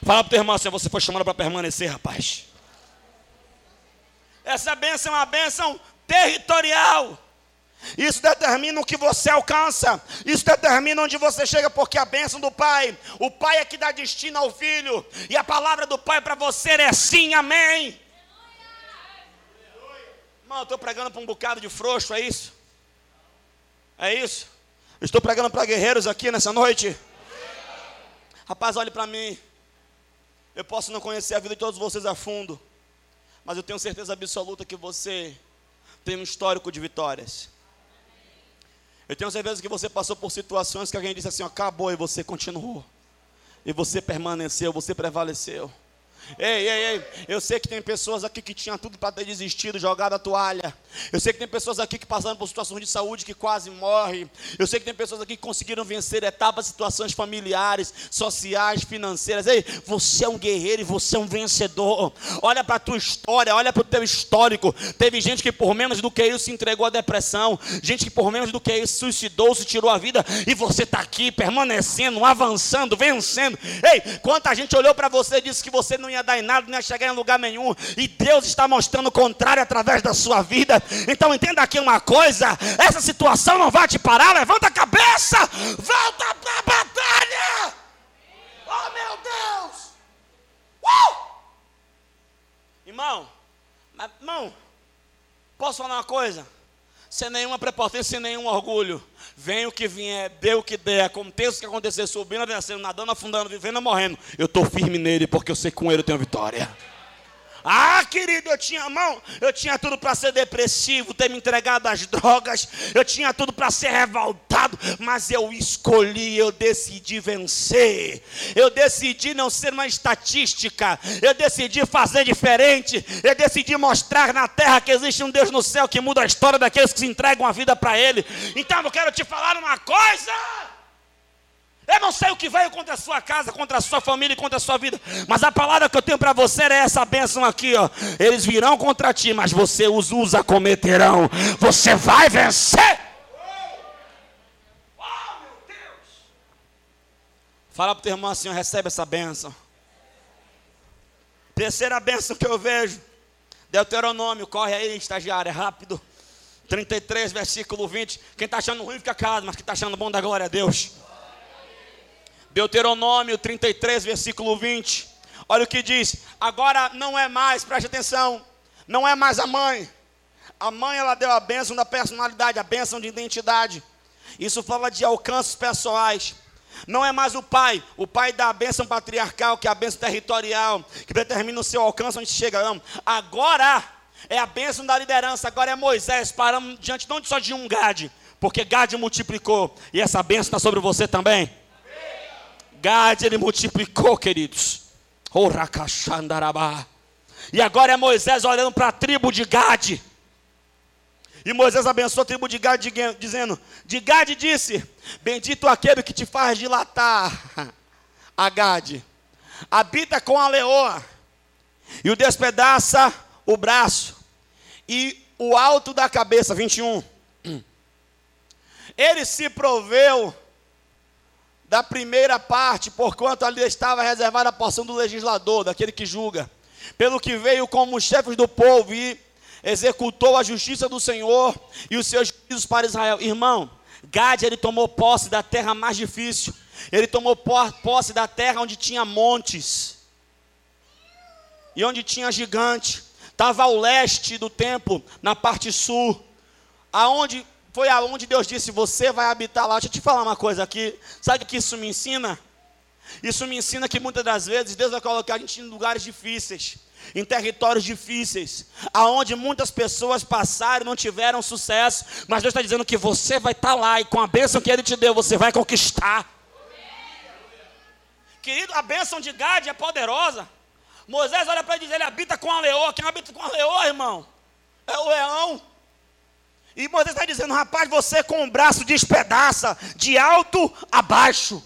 Speaker 1: Fala para o teu irmão assim, você foi chamado para permanecer, rapaz. Essa bênção é uma bênção territorial. Isso determina o que você alcança. Isso determina onde você chega, porque a bênção do Pai, o Pai é que dá destino ao Filho. E a palavra do Pai para você é sim, amém. Irmão, eu estou pregando para um bocado de frouxo, é isso? É isso? Estou pregando para guerreiros aqui nessa noite. Rapaz, olhe para mim. Eu posso não conhecer a vida de todos vocês a fundo, mas eu tenho certeza absoluta que você tem um histórico de vitórias. Eu tenho certeza que você passou por situações que alguém disse assim: acabou e você continuou, e você permaneceu, você prevaleceu. Ei, ei, ei, eu sei que tem pessoas aqui que tinham tudo para ter desistido, jogado a toalha. Eu sei que tem pessoas aqui que passaram por situações de saúde que quase morrem. Eu sei que tem pessoas aqui que conseguiram vencer etapas, situações familiares, sociais, financeiras. Ei, você é um guerreiro e você é um vencedor. Olha para a tua história, olha para o teu histórico. Teve gente que por menos do que isso se entregou à depressão, gente que por menos do que isso suicidou, se tirou a vida, e você está aqui permanecendo, avançando, vencendo. Ei, quanta gente olhou para você e disse que você não ia dar em nada, não ia chegar em lugar nenhum, e Deus está mostrando o contrário através da sua vida. Então entenda aqui uma coisa: essa situação não vai te parar. Levanta a cabeça, volta para a batalha. Oh meu Deus! Uh! Irmão, irmão, posso falar uma coisa? Sem nenhuma prepotência, sem nenhum orgulho. Vem o que vier, dê o que der, aconteça o que acontecer, subindo, vencendo, nadando, afundando, vivendo, morrendo. Eu estou firme nele, porque eu sei que com ele eu tenho vitória. Ah, querido, eu tinha mão, eu tinha tudo para ser depressivo, ter me entregado às drogas, eu tinha tudo para ser revoltado, mas eu escolhi, eu decidi vencer. Eu decidi não ser uma estatística, eu decidi fazer diferente, eu decidi mostrar na terra que existe um Deus no céu que muda a história daqueles que se entregam a vida para Ele. Então eu quero te falar uma coisa. Eu não sei o que veio contra a sua casa, contra a sua família e contra a sua vida. Mas a palavra que eu tenho para você é essa bênção aqui, ó. Eles virão contra ti, mas você os usa cometerão. Você vai vencer. Oh, meu Deus. Fala para o teu irmão assim, recebe essa bênção. Terceira bênção que eu vejo Deuteronômio, corre aí, estagiário, é rápido. 33, versículo 20. Quem está achando ruim fica calado, mas quem está achando bom da glória a Deus. Deuteronômio 33, versículo 20. Olha o que diz. Agora não é mais, preste atenção, não é mais a mãe. A mãe ela deu a bênção da personalidade, a bênção de identidade. Isso fala de alcances pessoais. Não é mais o pai, o pai dá a bênção patriarcal, que é a bênção territorial, que determina o seu alcance onde chega. Não. Agora é a bênção da liderança, agora é Moisés, paramos diante não só de um Gade, porque Gade multiplicou, e essa bênção está sobre você também. Gade ele multiplicou, queridos. E agora é Moisés olhando para a tribo de Gade. E Moisés abençoou a tribo de Gade, dizendo: De Gade disse: Bendito aquele que te faz dilatar, a Gade. Habita com a leoa, e o despedaça o braço, e o alto da cabeça. 21. Ele se proveu da primeira parte, porquanto ali estava reservada a porção do legislador, daquele que julga. Pelo que veio como chefes do povo e executou a justiça do Senhor e os seus juízos para Israel. Irmão, Gade ele tomou posse da terra mais difícil. Ele tomou posse da terra onde tinha montes e onde tinha gigante. Estava ao leste do templo, na parte sul, aonde foi aonde Deus disse: Você vai habitar lá. Deixa eu te falar uma coisa aqui. Sabe o que isso me ensina? Isso me ensina que muitas das vezes Deus vai colocar a gente em lugares difíceis em territórios difíceis, aonde muitas pessoas passaram e não tiveram sucesso, mas Deus está dizendo que você vai estar tá lá e com a bênção que Ele te deu, você vai conquistar. Querido, a bênção de Gade é poderosa. Moisés olha para ele e diz: Ele habita com a leoa. Quem habita com a leoa, irmão? É o leão. E Moisés está dizendo: Rapaz, você com o braço despedaça, de alto a baixo.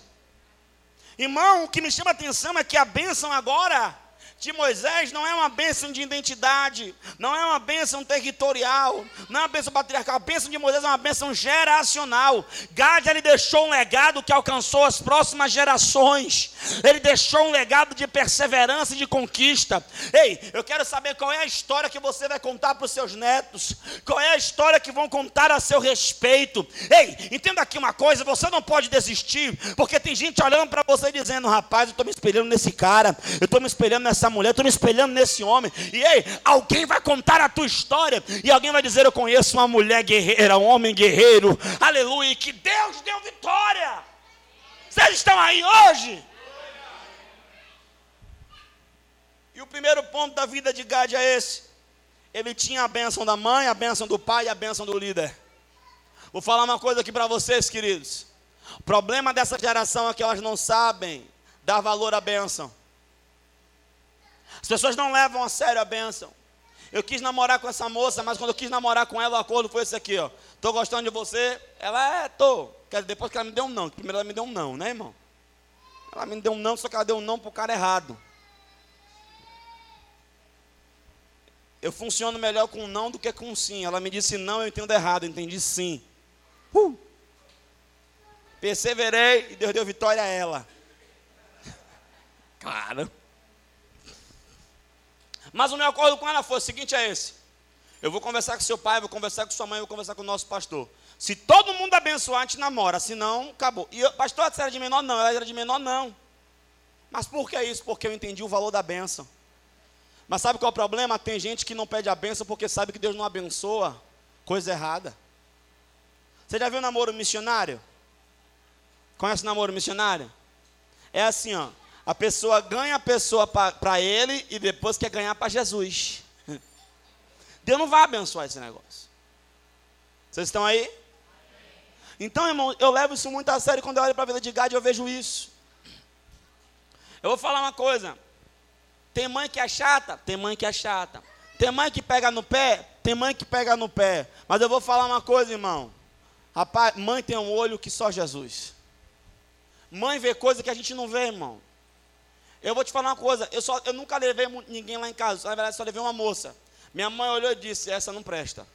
Speaker 1: Irmão, o que me chama a atenção é que a bênção agora de Moisés não é uma bênção de identidade, não é uma bênção territorial, não é uma bênção patriarcal. A bênção de Moisés é uma bênção geracional. Gad ele deixou um legado que alcançou as próximas gerações. Ele deixou um legado de perseverança e de conquista. Ei, eu quero saber qual é a história que você vai contar para os seus netos. Qual é a história que vão contar a seu respeito. Ei, entenda aqui uma coisa: você não pode desistir, porque tem gente olhando para você dizendo, rapaz, eu estou me espelhando nesse cara, eu estou me espelhando nessa mulher, estou me espelhando nesse homem. E ei, alguém vai contar a tua história. E alguém vai dizer: Eu conheço uma mulher guerreira, um homem guerreiro. Aleluia. Que Deus deu vitória. Vocês estão aí hoje? E o primeiro ponto da vida de Gad é esse. Ele tinha a bênção da mãe, a bênção do pai e a bênção do líder. Vou falar uma coisa aqui para vocês, queridos. O problema dessa geração é que elas não sabem dar valor à bênção. As pessoas não levam a sério a bênção. Eu quis namorar com essa moça, mas quando eu quis namorar com ela, o acordo foi esse aqui, ó. Tô gostando de você. Ela é, tô. Quer depois que ela me deu um não. Primeiro ela me deu um não, né, irmão? Ela me deu um não, só que ela deu um não pro cara errado. Eu funciono melhor com um não do que com um sim. Ela me disse não, eu entendo errado, eu entendi sim. Uh! Perseverei e Deus deu vitória a ela. Claro. Mas o meu acordo com ela foi o seguinte: é esse. Eu vou conversar com seu pai, vou conversar com sua mãe, vou conversar com o nosso pastor. Se todo mundo abençoar, a gente namora, senão, acabou. E eu, pastor, você era de menor? Não, ela era de menor, não. Mas por que isso? Porque eu entendi o valor da bênção. Mas sabe qual é o problema? Tem gente que não pede a bênção porque sabe que Deus não abençoa. Coisa errada. Você já viu namoro missionário? Conhece namoro missionário? É assim, ó. A pessoa ganha a pessoa para ele e depois quer ganhar para Jesus. Deus não vai abençoar esse negócio. Vocês estão aí? Então, irmão, eu levo isso muito a sério quando eu olho para a vida de Gade, eu vejo isso. Eu vou falar uma coisa. Tem mãe que é chata? Tem mãe que é chata. Tem mãe que pega no pé? Tem mãe que pega no pé. Mas eu vou falar uma coisa, irmão. Rapaz, mãe tem um olho que só Jesus. Mãe vê coisa que a gente não vê, irmão. Eu vou te falar uma coisa, eu, só, eu nunca levei ninguém lá em casa, na verdade só levei uma moça. Minha mãe olhou e disse, essa não presta.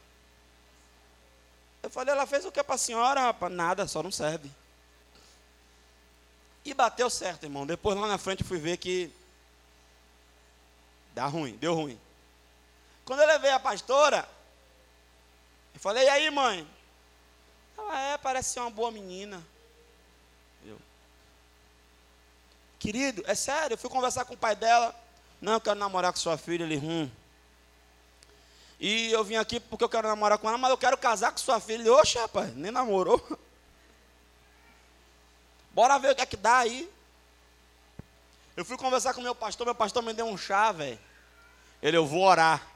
Speaker 1: Eu falei, ela fez o que para a senhora, rapaz? Nada, só não serve. E bateu certo, irmão. Depois lá na frente fui ver que dá ruim, deu ruim. Quando eu levei a pastora, eu falei, e aí, mãe? Ela é, parece ser uma boa menina. Eu. Querido, é sério, eu fui conversar com o pai dela. Não, eu quero namorar com sua filha. Ele, hum. E eu vim aqui porque eu quero namorar com ela, mas eu quero casar com sua filha. Ele, oxe, rapaz, nem namorou. Bora ver o que é que dá aí. Eu fui conversar com meu pastor, meu pastor me deu um chá, velho. Ele, eu vou orar.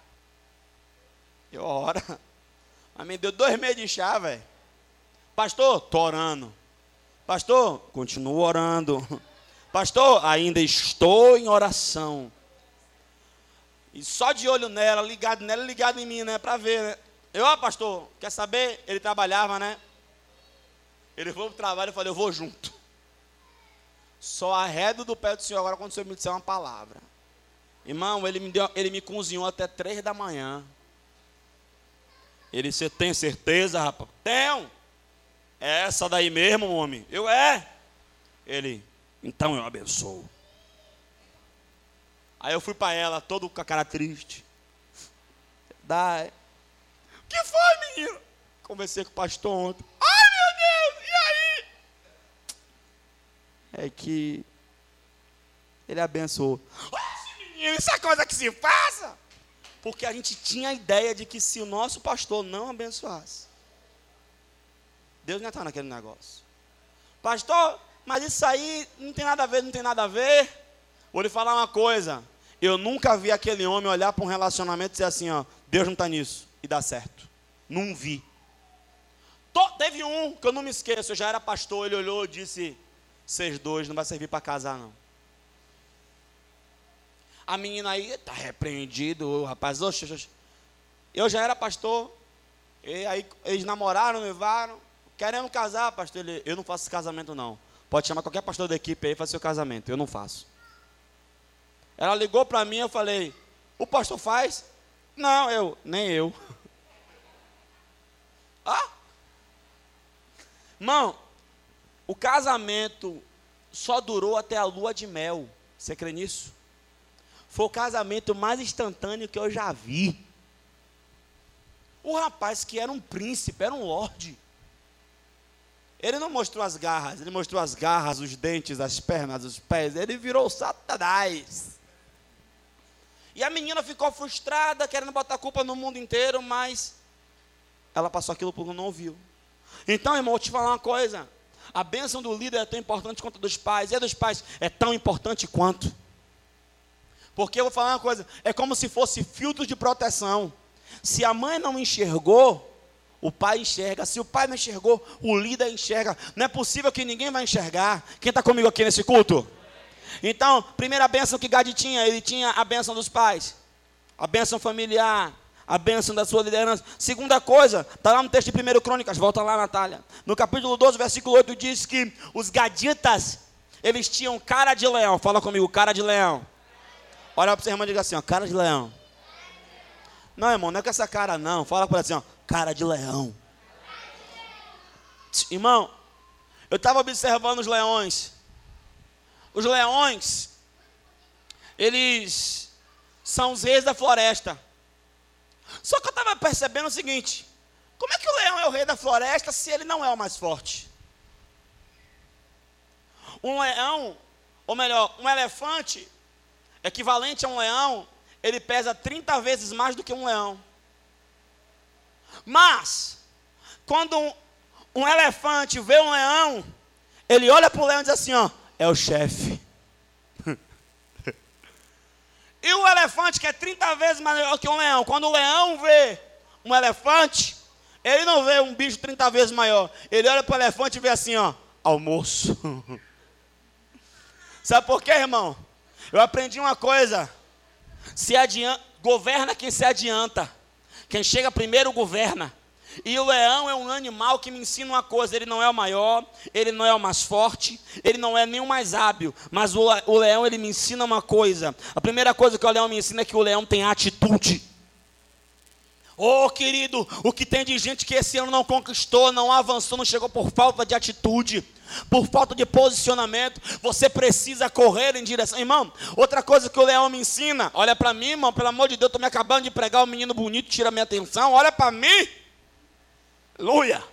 Speaker 1: Eu oro. Mas me deu dois meses de chá, velho. Pastor, tô orando. Pastor, continuo orando. Pastor, ainda estou em oração. E só de olho nela, ligado nela, ligado em mim, né? Para ver, né? Eu, pastor, quer saber? Ele trabalhava, né? Ele foi para o trabalho e falei, eu vou junto. Só arredo do pé do Senhor agora quando o Senhor me disser uma palavra. Irmão, ele me, deu, ele me cozinhou até três da manhã. Ele, você tem certeza, rapaz? Tenho. É essa daí mesmo, homem? Eu é. Ele, então eu abençoo. Aí eu fui para ela, todo com a cara triste. Dai. O que foi, menino? Conversei com o pastor ontem. Ai, meu Deus, e aí? É que ele abençoou. menino, isso é coisa que se faça. Porque a gente tinha a ideia de que se o nosso pastor não abençoasse, Deus não estar naquele negócio. Pastor, mas isso aí não tem nada a ver, não tem nada a ver. Vou lhe falar uma coisa. Eu nunca vi aquele homem olhar para um relacionamento e dizer assim, ó, Deus não está nisso. E dá certo. Não vi. teve um que eu não me esqueço, eu já era pastor, ele olhou e disse, vocês dois não vai servir para casar não. A menina aí está repreendido, rapaz. Oxe, oxe. Eu já era pastor, e aí eles namoraram, levaram, querendo casar, pastor. Ele, eu não faço casamento não. Pode chamar qualquer pastor da equipe aí e fazer seu casamento. Eu não faço. Ela ligou para mim, eu falei, o pastor faz? Não, eu, nem eu. ah? Irmão, o casamento só durou até a lua de mel. Você crê nisso? Foi o casamento mais instantâneo que eu já vi. O rapaz que era um príncipe, era um lorde. Ele não mostrou as garras, ele mostrou as garras, os dentes, as pernas, os pés. Ele virou Satanás. E a menina ficou frustrada, querendo botar culpa no mundo inteiro, mas ela passou aquilo por não ouviu. Então, irmão, vou te falar uma coisa. A bênção do líder é tão importante quanto a dos pais, e a dos pais é tão importante quanto. Porque eu vou falar uma coisa, é como se fosse filtro de proteção. Se a mãe não enxergou, o pai enxerga. Se o pai não enxergou, o líder enxerga. Não é possível que ninguém vai enxergar. Quem está comigo aqui nesse culto? Então, primeira bênção que Gad tinha, ele tinha a bênção dos pais, a bênção familiar, a bênção da sua liderança. Segunda coisa, está lá no texto de 1 Crônicas, volta lá, Natália. No capítulo 12, versículo 8, diz que os gaditas, eles tinham cara de leão. Fala comigo, cara de leão. Olha para o seu irmão e diga assim, ó, cara de leão. Não, irmão, não é com essa cara, não. Fala para ele assim, ó, cara de leão. Irmão, eu estava observando os leões. Os leões, eles são os reis da floresta. Só que eu estava percebendo o seguinte: como é que o leão é o rei da floresta se ele não é o mais forte? Um leão, ou melhor, um elefante, equivalente a um leão, ele pesa 30 vezes mais do que um leão. Mas, quando um, um elefante vê um leão, ele olha para o leão e diz assim: ó, é o chefe. e o elefante, que é 30 vezes maior que um leão, quando o leão vê um elefante, ele não vê um bicho 30 vezes maior. Ele olha para o elefante e vê assim, ó, almoço. Sabe por quê, irmão? Eu aprendi uma coisa. Se adianta, governa quem se adianta. Quem chega primeiro governa. E o leão é um animal que me ensina uma coisa: ele não é o maior, ele não é o mais forte, ele não é nem o mais hábil, mas o, o leão ele me ensina uma coisa. A primeira coisa que o leão me ensina é que o leão tem atitude. Oh, querido, o que tem de gente que esse ano não conquistou, não avançou, não chegou por falta de atitude, por falta de posicionamento. Você precisa correr em direção. Irmão, outra coisa que o leão me ensina, olha para mim, irmão, pelo amor de Deus, estou me acabando de pregar, um menino bonito tira minha atenção, olha para mim. Aleluia.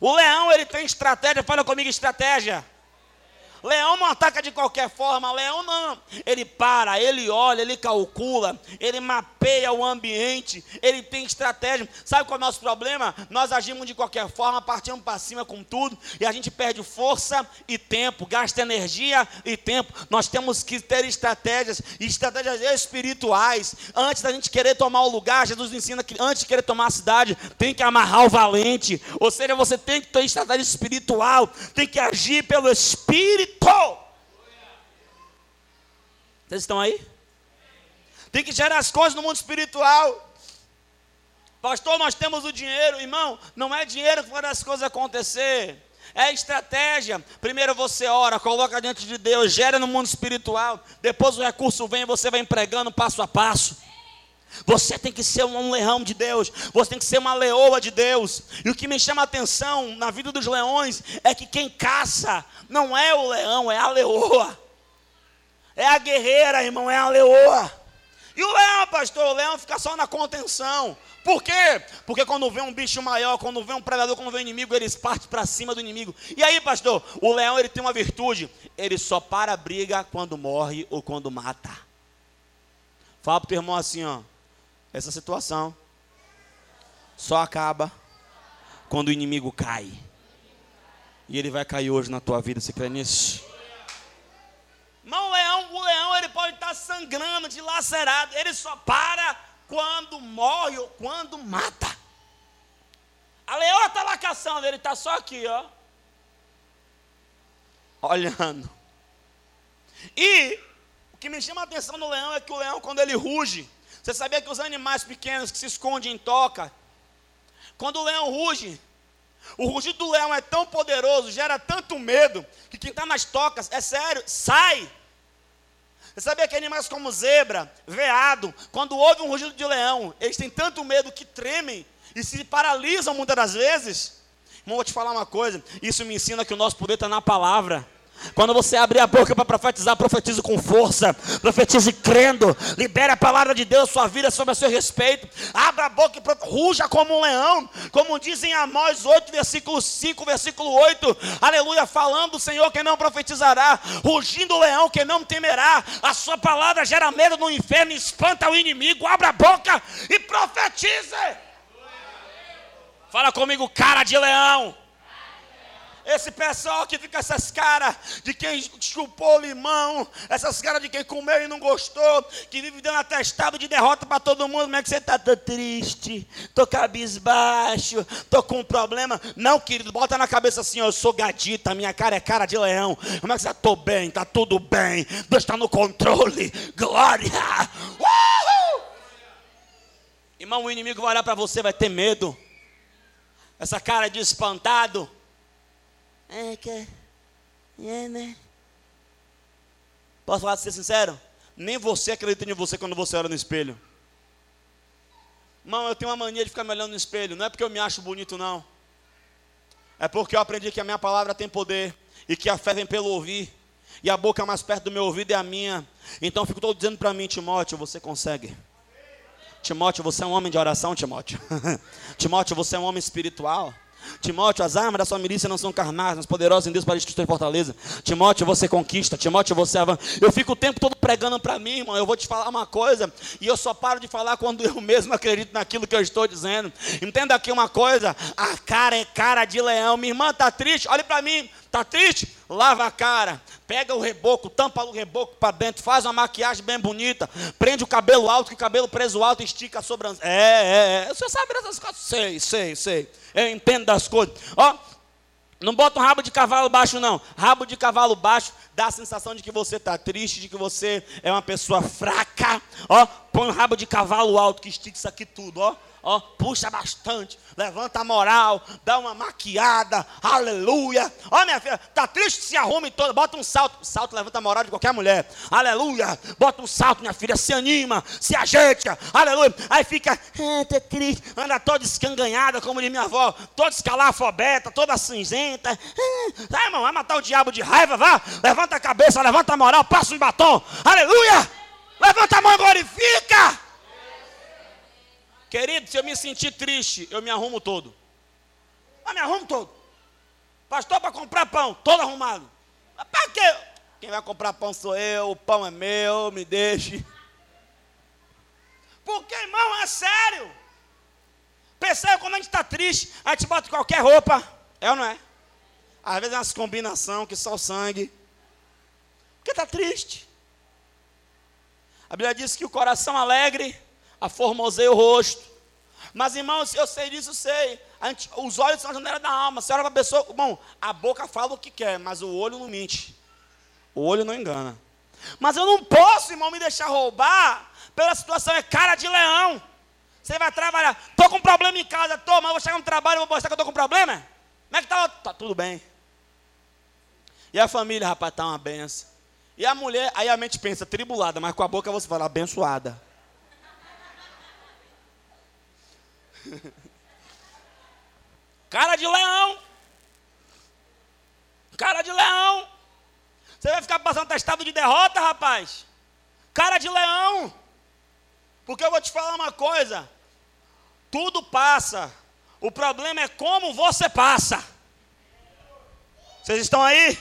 Speaker 1: O leão, ele tem estratégia, fala comigo estratégia. Leão não ataca de qualquer forma, leão não. Ele para, ele olha, ele calcula, ele mapeia o ambiente, ele tem estratégia. Sabe qual é o nosso problema? Nós agimos de qualquer forma, partimos para cima com tudo e a gente perde força e tempo, gasta energia e tempo. Nós temos que ter estratégias, estratégias espirituais. Antes da gente querer tomar o lugar, Jesus ensina que antes de querer tomar a cidade, tem que amarrar o valente. Ou seja, você tem que ter estratégia espiritual, tem que agir pelo Espírito vocês estão aí? Tem que gerar as coisas no mundo espiritual. Pastor, nós temos o dinheiro, irmão. Não é dinheiro que faz as coisas acontecer. É estratégia. Primeiro você ora, coloca diante de Deus, gera no mundo espiritual. Depois o recurso vem, você vai empregando passo a passo. Você tem que ser um leão de Deus, você tem que ser uma leoa de Deus. E o que me chama a atenção na vida dos leões é que quem caça não é o leão, é a leoa. É a guerreira, irmão, é a leoa. E o leão, pastor, o leão fica só na contenção. Por quê? Porque quando vem um bicho maior, quando vem um predador, quando vem um inimigo, eles partem para cima do inimigo. E aí, pastor, o leão ele tem uma virtude, ele só para a briga quando morre ou quando mata. Fala para o teu irmão assim, ó. Essa situação só acaba quando o inimigo cai. E ele vai cair hoje na tua vida, você crê nisso? Mas o leão, o leão ele pode estar sangrando, dilacerado. Ele só para quando morre ou quando mata. A leoa está lá caçando, ele está só aqui, ó. Olhando. E o que me chama a atenção no leão é que o leão, quando ele ruge, você sabia que os animais pequenos que se escondem em toca, quando o leão ruge, o rugido do leão é tão poderoso, gera tanto medo, que quem está nas tocas, é sério, sai. Você sabia que animais como zebra, veado, quando ouvem um rugido de leão, eles têm tanto medo que tremem e se paralisam muitas das vezes? Irmão, vou te falar uma coisa, isso me ensina que o nosso poder está na palavra. Quando você abrir a boca para profetizar, profetize com força, profetize crendo, libere a palavra de Deus, sua vida sobre a seu respeito. Abra a boca e ruja como um leão, como dizem Amós 8, versículo 5, versículo 8. Aleluia, falando o Senhor que não profetizará, rugindo o leão que não temerá. A sua palavra gera medo no inferno, espanta o inimigo. Abra a boca e profetize. Fala comigo, cara de leão. Esse pessoal que fica essas caras de quem chupou limão, essas caras de quem comeu e não gostou, que vive dando atestado de derrota para todo mundo. Como é que você está? Tô triste, tô cabisbaixo, tô com um problema. Não, querido, bota na cabeça assim: eu sou gadita, minha cara é cara de leão. Como é que você está? Tô bem, tá tudo bem. Deus está no controle. Glória! Uhul! Irmão, o inimigo vai olhar para você, vai ter medo. Essa cara de espantado é que. É, né? Posso falar, ser sincero? Nem você acredita em você quando você olha no espelho. Irmão, eu tenho uma mania de ficar me olhando no espelho. Não é porque eu me acho bonito, não. É porque eu aprendi que a minha palavra tem poder. E que a fé vem pelo ouvir. E a boca mais perto do meu ouvido é a minha. Então eu fico todo dizendo para mim, Timóteo, você consegue. Timóteo, você é um homem de oração, Timóteo. Timóteo, você é um homem espiritual. Timóteo, as armas da sua milícia não são carnais, mas poderosas em Deus para destruir fortaleza. Timóteo, você conquista. Timóteo, você avança. Eu fico o tempo todo pregando para mim, irmão. Eu vou te falar uma coisa, e eu só paro de falar quando eu mesmo acredito naquilo que eu estou dizendo. Entenda aqui uma coisa: a cara é cara de leão. Minha irmã está triste, olhe para mim. Está triste? Lava a cara, pega o reboco, tampa o reboco para dentro, faz uma maquiagem bem bonita, prende o cabelo alto, que o cabelo preso alto estica a sobrancelha. É, é, é. Você sabe dessas coisas? Sei, sei, sei. Eu entendo das coisas. Ó, não bota um rabo de cavalo baixo, não. Rabo de cavalo baixo dá a sensação de que você está triste, de que você é uma pessoa fraca. Ó, põe um rabo de cavalo alto que estica isso aqui tudo, ó. Ó, puxa bastante, levanta a moral, dá uma maquiada, aleluia. Ó, minha filha, tá triste, se arrume toda, bota um salto. Salto levanta a moral de qualquer mulher, aleluia. Bota um salto, minha filha, se anima, se ajeita, aleluia. Aí fica, tá triste, anda toda escanganhada, como diz minha avó, toda escalafobeta, toda cinzenta. Ah, tá, irmão, vai matar o diabo de raiva, vá. Levanta a cabeça, levanta a moral, passa o batom, aleluia. Levanta a mão e glorifica. Querido, se eu me sentir triste, eu me arrumo todo. Eu me arrumo todo. Pastor, para comprar pão, todo arrumado. Para quê? Quem vai comprar pão sou eu, o pão é meu, me deixe. Porque, irmão, é sério. Percebe quando a gente está triste, a gente bota qualquer roupa. É ou não é? Às vezes é umas combinação que só o sangue. Porque está triste. A Bíblia diz que o coração alegre aformoseia o rosto. Mas, irmãos, eu sei disso, sei. Gente, os olhos são a janela da alma. Você olha para a pessoa, bom, a boca fala o que quer, mas o olho não mente. O olho não engana. Mas eu não posso, irmão, me deixar roubar pela situação. É cara de leão. Você vai trabalhar. Estou com problema em casa, estou, mas vou chegar no trabalho e vou mostrar que eu estou com problema? Como é que está? Está tudo bem. E a família, rapaz, está uma benção. E a mulher, aí a mente pensa, tribulada, mas com a boca você fala, abençoada. Cara de leão. Cara de leão. Você vai ficar passando testado de derrota, rapaz? Cara de leão. Porque eu vou te falar uma coisa. Tudo passa. O problema é como você passa. Vocês estão aí?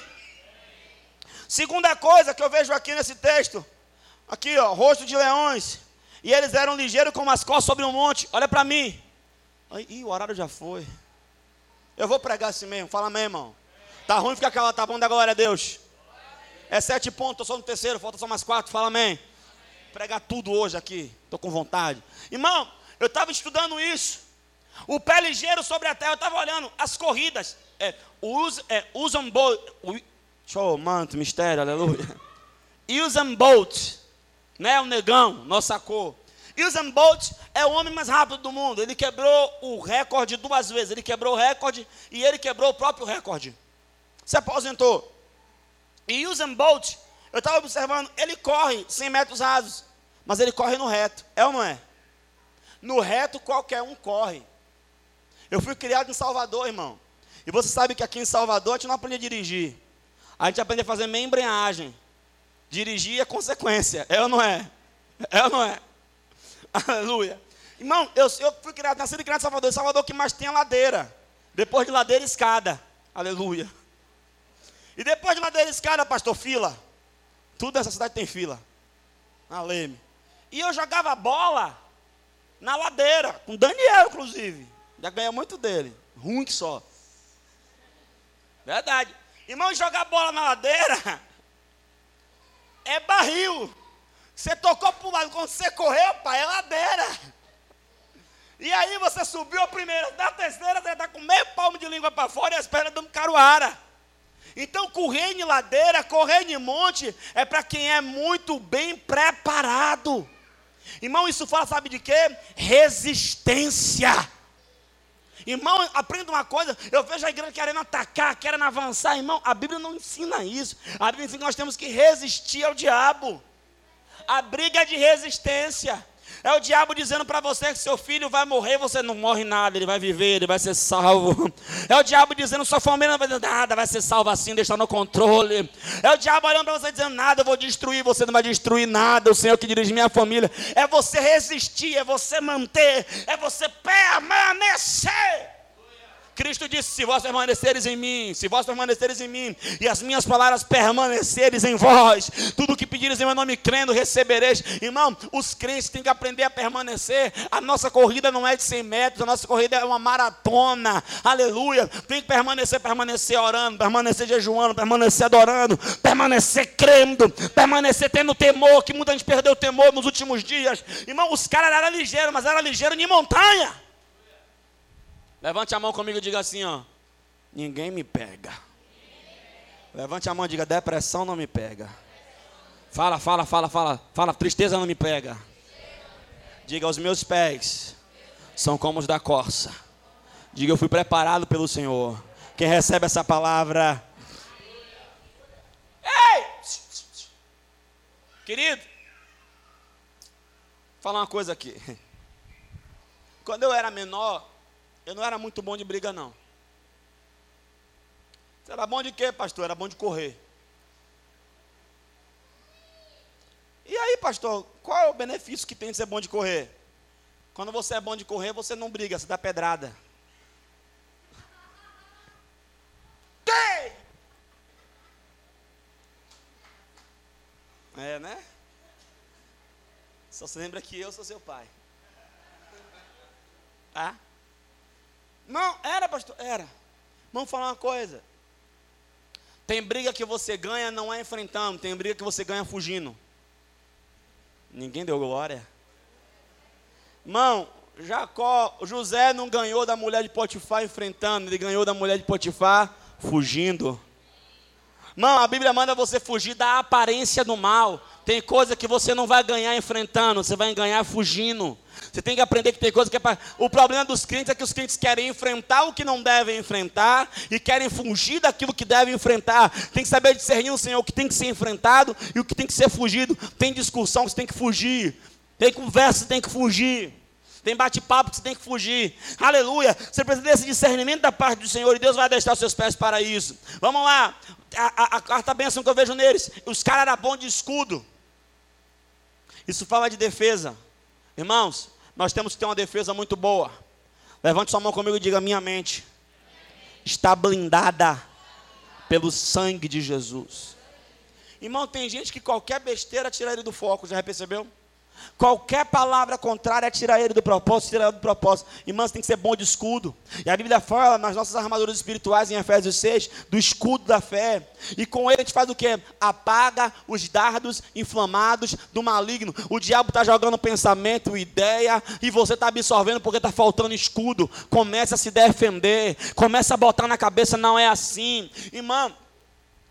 Speaker 1: Segunda coisa que eu vejo aqui nesse texto. Aqui, ó, rosto de leões. E eles eram ligeiros como as costas sobre um monte. Olha para mim. Ih, o horário já foi. Eu vou pregar assim mesmo. Fala amém, irmão. Tá ruim ficar calado, tá bom da glória a Deus. É sete pontos, eu sou no terceiro, falta só mais quatro. Fala amém. Pregar tudo hoje aqui. Estou com vontade. Irmão, eu estava estudando isso. O pé ligeiro sobre a terra, eu estava olhando as corridas. É, us, é, Usain Bolt. Show, manto, mistério, aleluia. Usain Bolt, né? O negão, nossa sacou. Usain Bolt é o homem mais rápido do mundo. Ele quebrou o recorde duas vezes. Ele quebrou o recorde e ele quebrou o próprio recorde. Se aposentou. E Usain Bolt, eu estava observando, ele corre 100 metros rasos, mas ele corre no reto. É ou não é? No reto qualquer um corre. Eu fui criado em Salvador, irmão. E você sabe que aqui em Salvador a gente não aprende a dirigir. A gente aprende a fazer meia embreagem. Dirigir é consequência. É ou não é? É ou não é? Aleluia. Irmão, eu, eu fui criado, nascido e criado em Salvador. Salvador que mais tem a ladeira. Depois de ladeira, escada. Aleluia. E depois de ladeira, escada, pastor, fila. Tudo nessa cidade tem fila. Aleme. E eu jogava bola na ladeira, com Daniel, inclusive. Já ganhei muito dele. Ruim que só. Verdade. Irmão, jogar bola na ladeira é barril. Você tocou para o lado, quando você correu, pai, é ladeira. E aí você subiu a primeira, da terceira, você está com meio palmo de língua para fora e as pernas dando caruara. Então, correr em ladeira, correr em monte, é para quem é muito bem preparado. Irmão, isso fala, sabe de quê? Resistência. Irmão, aprenda uma coisa. Eu vejo a igreja querendo atacar, querendo avançar. Irmão, a Bíblia não ensina isso. A Bíblia ensina que nós temos que resistir ao diabo. A briga de resistência. É o diabo dizendo para você que seu filho vai morrer, você não morre nada, ele vai viver, ele vai ser salvo. É o diabo dizendo sua família não vai fazer nada, vai ser salvo assim, deixar no controle. É o diabo olhando para você dizendo nada, eu vou destruir, você não vai destruir nada, o Senhor que dirige minha família. É você resistir, é você manter, é você permanecer. Cristo disse: Se vós permaneceres em mim, se vós permaneceres em mim, e as minhas palavras permaneceres em vós, tudo o que pedires em meu nome crendo, recebereis. Irmão, os crentes têm que aprender a permanecer. A nossa corrida não é de 100 metros, a nossa corrida é uma maratona. Aleluia. Tem que permanecer, permanecer orando, permanecer jejuando, permanecer adorando, permanecer crendo, permanecer tendo temor, que muita gente perdeu o temor nos últimos dias. Irmão, os caras eram ligeiros, mas eram ligeiros de montanha. Levante a mão comigo e diga assim, ó. Ninguém me pega. Levante a mão e diga, depressão não me pega. Fala, fala, fala, fala. Fala, tristeza não me pega. Diga, os meus pés são como os da corça. Diga, eu fui preparado pelo Senhor. Quem recebe essa palavra. Ei! Querido, vou falar uma coisa aqui. Quando eu era menor, eu não era muito bom de briga, não. Você era bom de quê, pastor? Era bom de correr. E aí, pastor, qual é o benefício que tem de ser bom de correr? Quando você é bom de correr, você não briga, você dá pedrada. Tem! É, né? Só se lembra que eu sou seu pai. Tá? Não, era, pastor, era. Vamos falar uma coisa. Tem briga que você ganha não é enfrentando, tem briga que você ganha fugindo. Ninguém deu glória. Irmão, Jacó, José não ganhou da mulher de Potifar enfrentando, ele ganhou da mulher de Potifar fugindo. Não, a Bíblia manda você fugir da aparência do mal. Tem coisa que você não vai ganhar enfrentando, você vai ganhar fugindo. Você tem que aprender que tem coisa que é. O problema dos crentes é que os crentes querem enfrentar o que não devem enfrentar e querem fugir daquilo que devem enfrentar. Tem que saber discernir o Senhor o que tem que ser enfrentado e o que tem que ser fugido. Tem discussão que você tem que fugir. Tem conversa que tem que fugir. Tem bate-papo que você tem que fugir. Aleluia. Você precisa desse discernimento da parte do Senhor e Deus vai deixar os seus pés para isso. Vamos lá. A, a, a quarta bênção que eu vejo neles. Os caras eram bons de escudo. Isso fala de defesa. Irmãos, nós temos que ter uma defesa muito boa. Levante sua mão comigo e diga: minha mente está blindada pelo sangue de Jesus. Irmão, tem gente que qualquer besteira tira ele do foco, já percebeu? Qualquer palavra contrária tira ele do propósito, tira ele do propósito. Irmãos, tem que ser bom de escudo. E a Bíblia fala nas nossas armaduras espirituais, em Efésios 6, do escudo da fé. E com ele a gente faz o que? Apaga os dardos inflamados do maligno. O diabo está jogando pensamento, ideia, e você está absorvendo porque está faltando escudo. Comece a se defender, comece a botar na cabeça, não é assim. Irmão,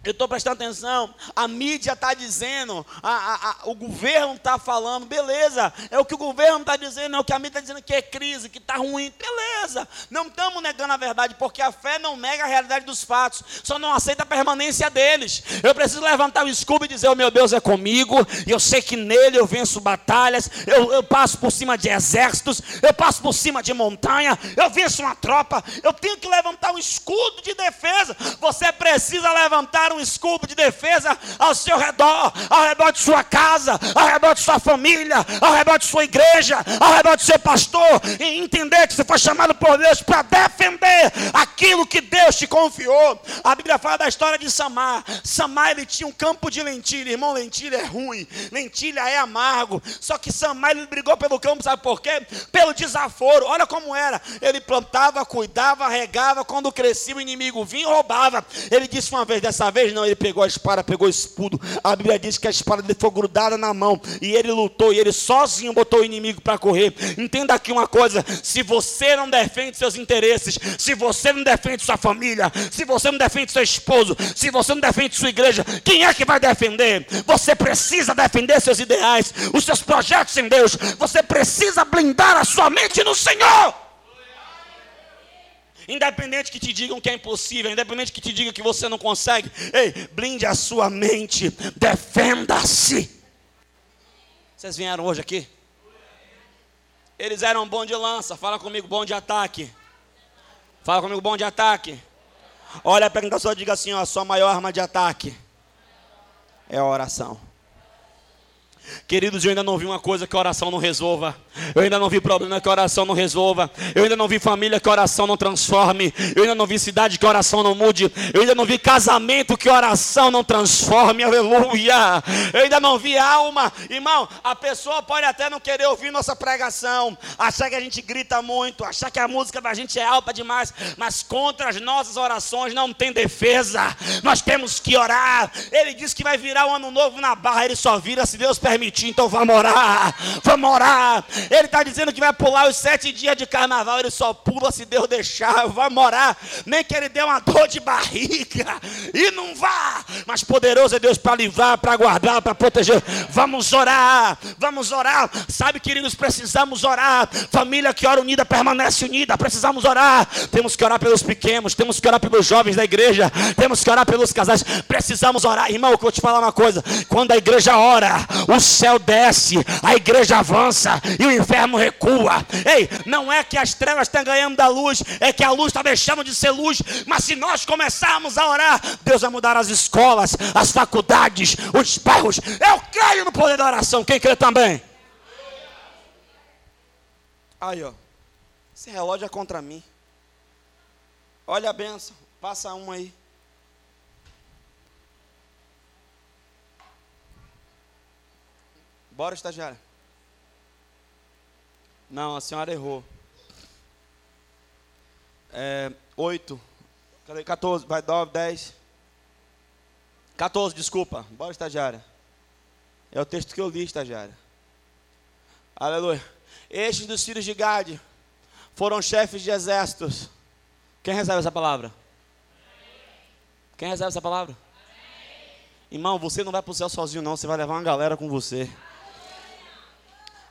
Speaker 1: eu estou prestando atenção, a mídia está dizendo, a, a, a, o governo está falando, beleza, é o que o governo está dizendo, é o que a mídia está dizendo que é crise, que está ruim, beleza, não estamos negando a verdade, porque a fé não nega a realidade dos fatos, só não aceita a permanência deles. Eu preciso levantar o escudo e dizer: O meu Deus é comigo, e eu sei que nele eu venço batalhas, eu, eu passo por cima de exércitos, eu passo por cima de montanha, eu venço uma tropa, eu tenho que levantar um escudo de defesa. Você precisa levantar um escudo de defesa ao seu redor, ao redor de sua casa, ao redor de sua família, ao redor de sua igreja, ao redor de seu pastor, e entender que você foi chamado por Deus para defender aquilo que Deus te confiou. A Bíblia fala da história de Samar. Samar ele tinha um campo de lentilha, irmão, lentilha é ruim, lentilha é amargo. Só que Samar ele brigou pelo campo, sabe por quê? Pelo desaforo. Olha como era. Ele plantava, cuidava, regava, quando crescia o inimigo vinha e roubava. Ele disse uma vez, dessa vez não, ele pegou a espada, pegou o escudo. A Bíblia diz que a espada dele foi grudada na mão. E ele lutou, e ele sozinho botou o inimigo para correr. Entenda aqui uma coisa: se você não defende seus interesses, se você não defende sua família, se você não defende seu esposo, se você não defende sua igreja, quem é que vai defender? Você precisa defender seus ideais, os seus projetos em Deus. Você precisa blindar a sua mente no Senhor. Independente que te digam que é impossível, independente que te digam que você não consegue, ei, blinde a sua mente, defenda-se. Vocês vieram hoje aqui? Eles eram bom de lança, fala comigo, bom de ataque. Fala comigo, bom de ataque. Olha quem está só diga assim: ó, a sua maior arma de ataque é a oração. Queridos, eu ainda não vi uma coisa que a oração não resolva. Eu ainda não vi problema que a oração não resolva. Eu ainda não vi família que a oração não transforme. Eu ainda não vi cidade que a oração não mude. Eu ainda não vi casamento que a oração não transforme. Aleluia. Eu ainda não vi alma. Irmão, a pessoa pode até não querer ouvir nossa pregação, achar que a gente grita muito, achar que a música da gente é alta demais, mas contra as nossas orações não tem defesa. Nós temos que orar. Ele disse que vai virar um ano novo na barra, ele só vira se Deus permitir permitir, então vamos orar, vamos orar. Ele está dizendo que vai pular os sete dias de carnaval, ele só pula se Deus deixar, vamos orar. Nem que ele dê uma dor de barriga, e não vá, mas poderoso é Deus para livrar, para guardar, para proteger. Vamos orar, vamos orar. Sabe, queridos, precisamos orar. Família que ora unida permanece unida, precisamos orar. Temos que orar pelos pequenos, temos que orar pelos jovens da igreja, temos que orar pelos casais, precisamos orar, irmão. Eu vou te falar uma coisa: quando a igreja ora, o céu desce, a igreja avança e o inferno recua. Ei, não é que as trevas estão ganhando da luz, é que a luz está deixando de ser luz. Mas se nós começarmos a orar, Deus vai mudar as escolas, as faculdades, os bairros. Eu creio no poder da oração. Quem crê também? Aí, ó. Esse relógio é contra mim. Olha a benção. Passa um aí. Bora, estagiário. Não, a senhora errou. É, oito. Cadê? 14. Vai, 9, 10. 14, desculpa. Bora, estagiária. É o texto que eu li, estagiária. Aleluia. Estes dos filhos de Gade foram chefes de exércitos. Quem recebe essa palavra? Quem recebe essa palavra? Irmão, você não vai para o céu sozinho, não. Você vai levar uma galera com você.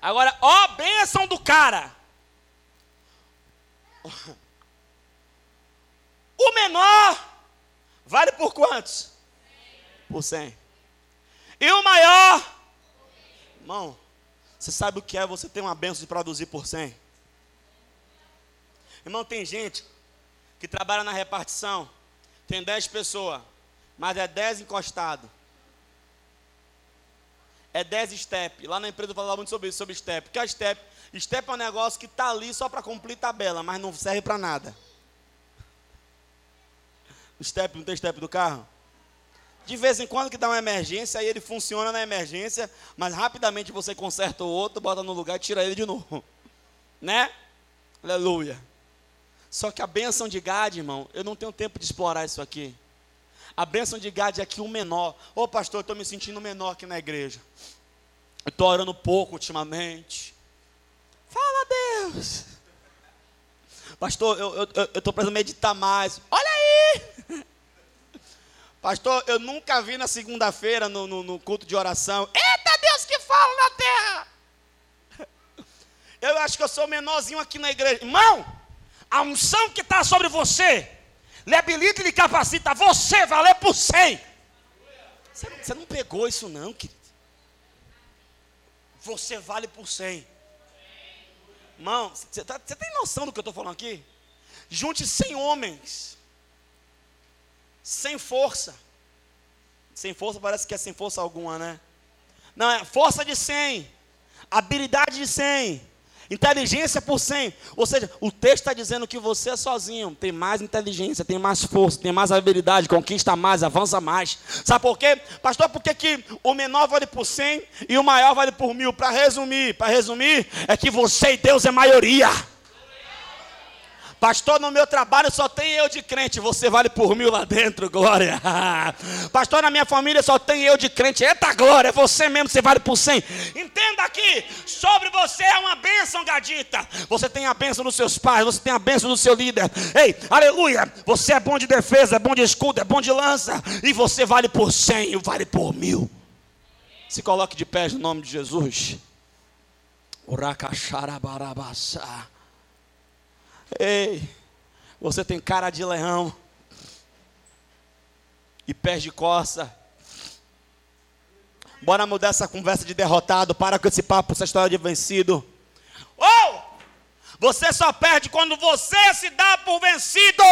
Speaker 1: Agora, ó bênção do cara. O menor vale por quantos? Por cem. E o maior? Irmão, você sabe o que é você ter uma benção de produzir por cem? Irmão, tem gente que trabalha na repartição, tem dez pessoas, mas é dez encostado é 10 step. Lá na empresa eu falava muito sobre isso, sobre step. O que é step? Step é um negócio que está ali só para cumprir tabela, mas não serve para nada. O step, não tem step do carro? De vez em quando que dá uma emergência, aí ele funciona na emergência, mas rapidamente você conserta o outro, bota no lugar e tira ele de novo. Né? Aleluia. Só que a bênção de Gad, irmão, eu não tenho tempo de explorar isso aqui. A bênção de Gad é aqui um menor. Ô pastor, eu estou me sentindo menor aqui na igreja. Estou orando pouco ultimamente. Fala Deus. Pastor, eu estou precisando meditar mais. Olha aí. Pastor, eu nunca vi na segunda-feira no, no, no, culto de oração. Eita Deus que fala na terra. Eu acho que eu sou menorzinho aqui na igreja. Irmão, a unção que está sobre você lhe habilita e lhe capacita você valer por cem. Você, você não pegou isso não, querido. Você vale por cem. Irmão, você, tá, você tem noção do que eu estou falando aqui? Junte cem homens. Sem força. Sem força parece que é sem força alguma, né? Não, é força de 100. Habilidade de 100 Inteligência por 100. Ou seja, o texto está dizendo que você é sozinho tem mais inteligência, tem mais força, tem mais habilidade, conquista mais, avança mais. Sabe por quê? Pastor, por que, que o menor vale por 100 e o maior vale por mil? Para resumir, para resumir, é que você e Deus é maioria. Pastor, no meu trabalho só tem eu de crente, você vale por mil lá dentro, glória. Pastor, na minha família só tem eu de crente, eita glória, você mesmo, você vale por cem. Entenda aqui, sobre você é uma bênção, gadita. Você tem a bênção dos seus pais, você tem a bênção do seu líder. Ei, aleluia, você é bom de defesa, é bom de escudo, é bom de lança, e você vale por cem, vale por mil. Se coloque de pé no nome de Jesus. Uracacharabarabassá. Ei, você tem cara de leão e pés de coça. Bora mudar essa conversa de derrotado. Para com esse papo, essa história de vencido. Ou oh, você só perde quando você se dá por vencido.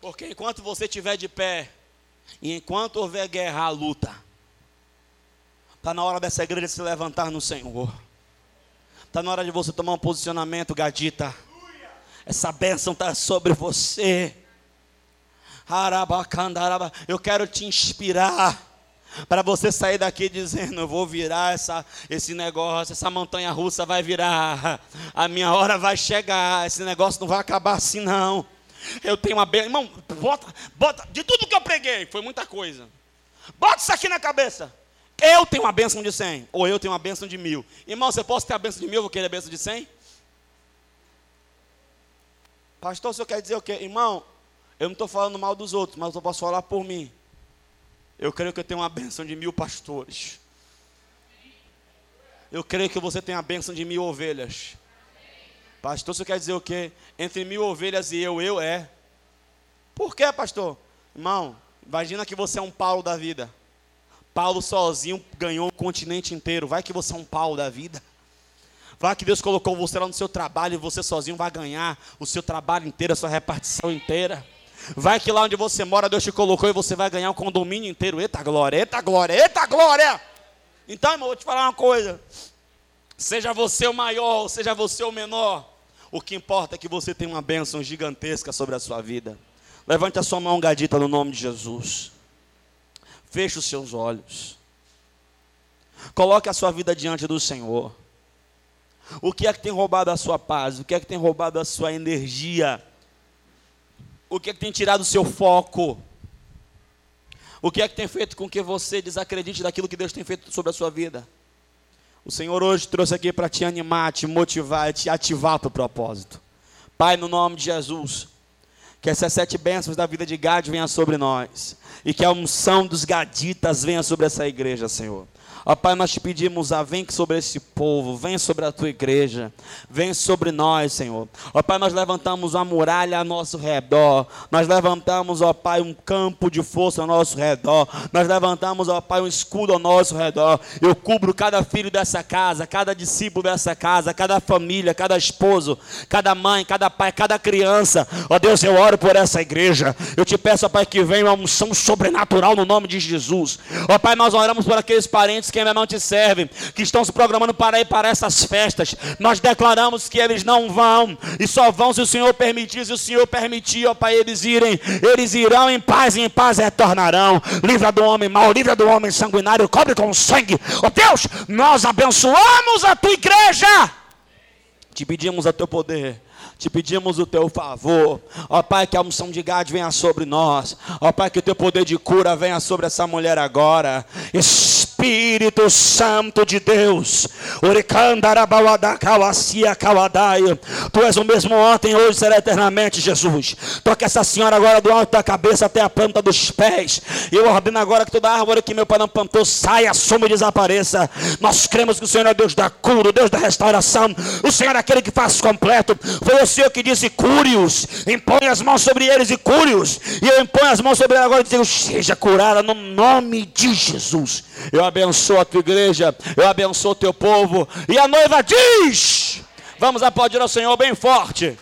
Speaker 1: Porque enquanto você estiver de pé, e enquanto houver guerra, a luta, está na hora dessa igreja se levantar no Senhor. Está na hora de você tomar um posicionamento, Gadita. Essa bênção está sobre você. Eu quero te inspirar para você sair daqui dizendo: Eu vou virar essa, esse negócio, essa montanha russa vai virar, a minha hora vai chegar, esse negócio não vai acabar assim, não. Eu tenho uma bênção, irmão, bota, bota, de tudo que eu preguei, foi muita coisa. Bota isso aqui na cabeça. Eu tenho uma bênção de 100, ou eu tenho uma bênção de mil. Irmão, você pode ter a bênção de mil, eu vou querer a bênção de 100? Pastor, o senhor quer dizer o quê? Irmão, eu não estou falando mal dos outros, mas eu posso falar por mim. Eu creio que eu tenho uma bênção de mil pastores. Eu creio que você tem a bênção de mil ovelhas. Pastor, você quer dizer o quê? Entre mil ovelhas e eu, eu é. Por quê, pastor? Irmão, imagina que você é um Paulo da vida. Paulo sozinho ganhou o continente inteiro. Vai que você é um Paulo da vida. Vai que Deus colocou você lá no seu trabalho e você sozinho vai ganhar o seu trabalho inteiro, a sua repartição inteira. Vai que lá onde você mora, Deus te colocou e você vai ganhar um condomínio inteiro. Eita glória, eita glória, eita glória. Então, irmão, vou te falar uma coisa. Seja você o maior, seja você o menor, o que importa é que você tem uma bênção gigantesca sobre a sua vida. Levante a sua mão, gadita, no nome de Jesus. Feche os seus olhos. Coloque a sua vida diante do Senhor. O que é que tem roubado a sua paz? O que é que tem roubado a sua energia? O que é que tem tirado o seu foco? O que é que tem feito com que você desacredite daquilo que Deus tem feito sobre a sua vida? O Senhor hoje trouxe aqui para te animar, te motivar, te ativar para o propósito. Pai, no nome de Jesus, que essas sete bênçãos da vida de Gad venham sobre nós. E que a unção dos gaditas venha sobre essa igreja, Senhor. Ó Pai, nós te pedimos, ah, vem sobre esse povo, vem sobre a tua igreja, vem sobre nós, Senhor. Ó Pai, nós levantamos uma muralha ao nosso redor, nós levantamos, ó Pai, um campo de força ao nosso redor, nós levantamos, ó Pai, um escudo ao nosso redor. Eu cubro cada filho dessa casa, cada discípulo dessa casa, cada família, cada esposo, cada mãe, cada pai, cada criança. Ó Deus, eu oro por essa igreja. Eu te peço, ó Pai, que venha uma unção sobrenatural no nome de Jesus. Ó Pai, nós oramos por aqueles parentes que que ainda não te servem, que estão se programando para ir para essas festas. Nós declaramos que eles não vão, e só vão se o Senhor permitir, se o Senhor permitir, ó Pai, eles irem, eles irão em paz e em paz retornarão. Livra do homem mau, livra do homem sanguinário, cobre com sangue. Ó Deus, nós abençoamos a tua igreja. Te pedimos a teu poder te pedimos o teu favor. Ó Pai, que a unção de Gade venha sobre nós. Ó Pai, que o teu poder de cura venha sobre essa mulher agora. Espírito Santo de Deus. Tu és o mesmo ontem, hoje será eternamente, Jesus. Toque essa senhora agora do alto da cabeça até a planta dos pés. Eu ordeno agora que toda árvore que meu pai não plantou saia, suma e desapareça. Nós cremos que o Senhor é Deus da cura, Deus da restauração. O Senhor é aquele que faz completo. Foi o Senhor que disse: cure-os. Impõe as mãos sobre eles e cure-os. E eu imponho as mãos sobre eles agora e digo: seja curada no nome de Jesus. Eu abençoo a tua igreja, eu abençoo o teu povo. E a noiva diz: Vamos aplaudir ao Senhor bem forte.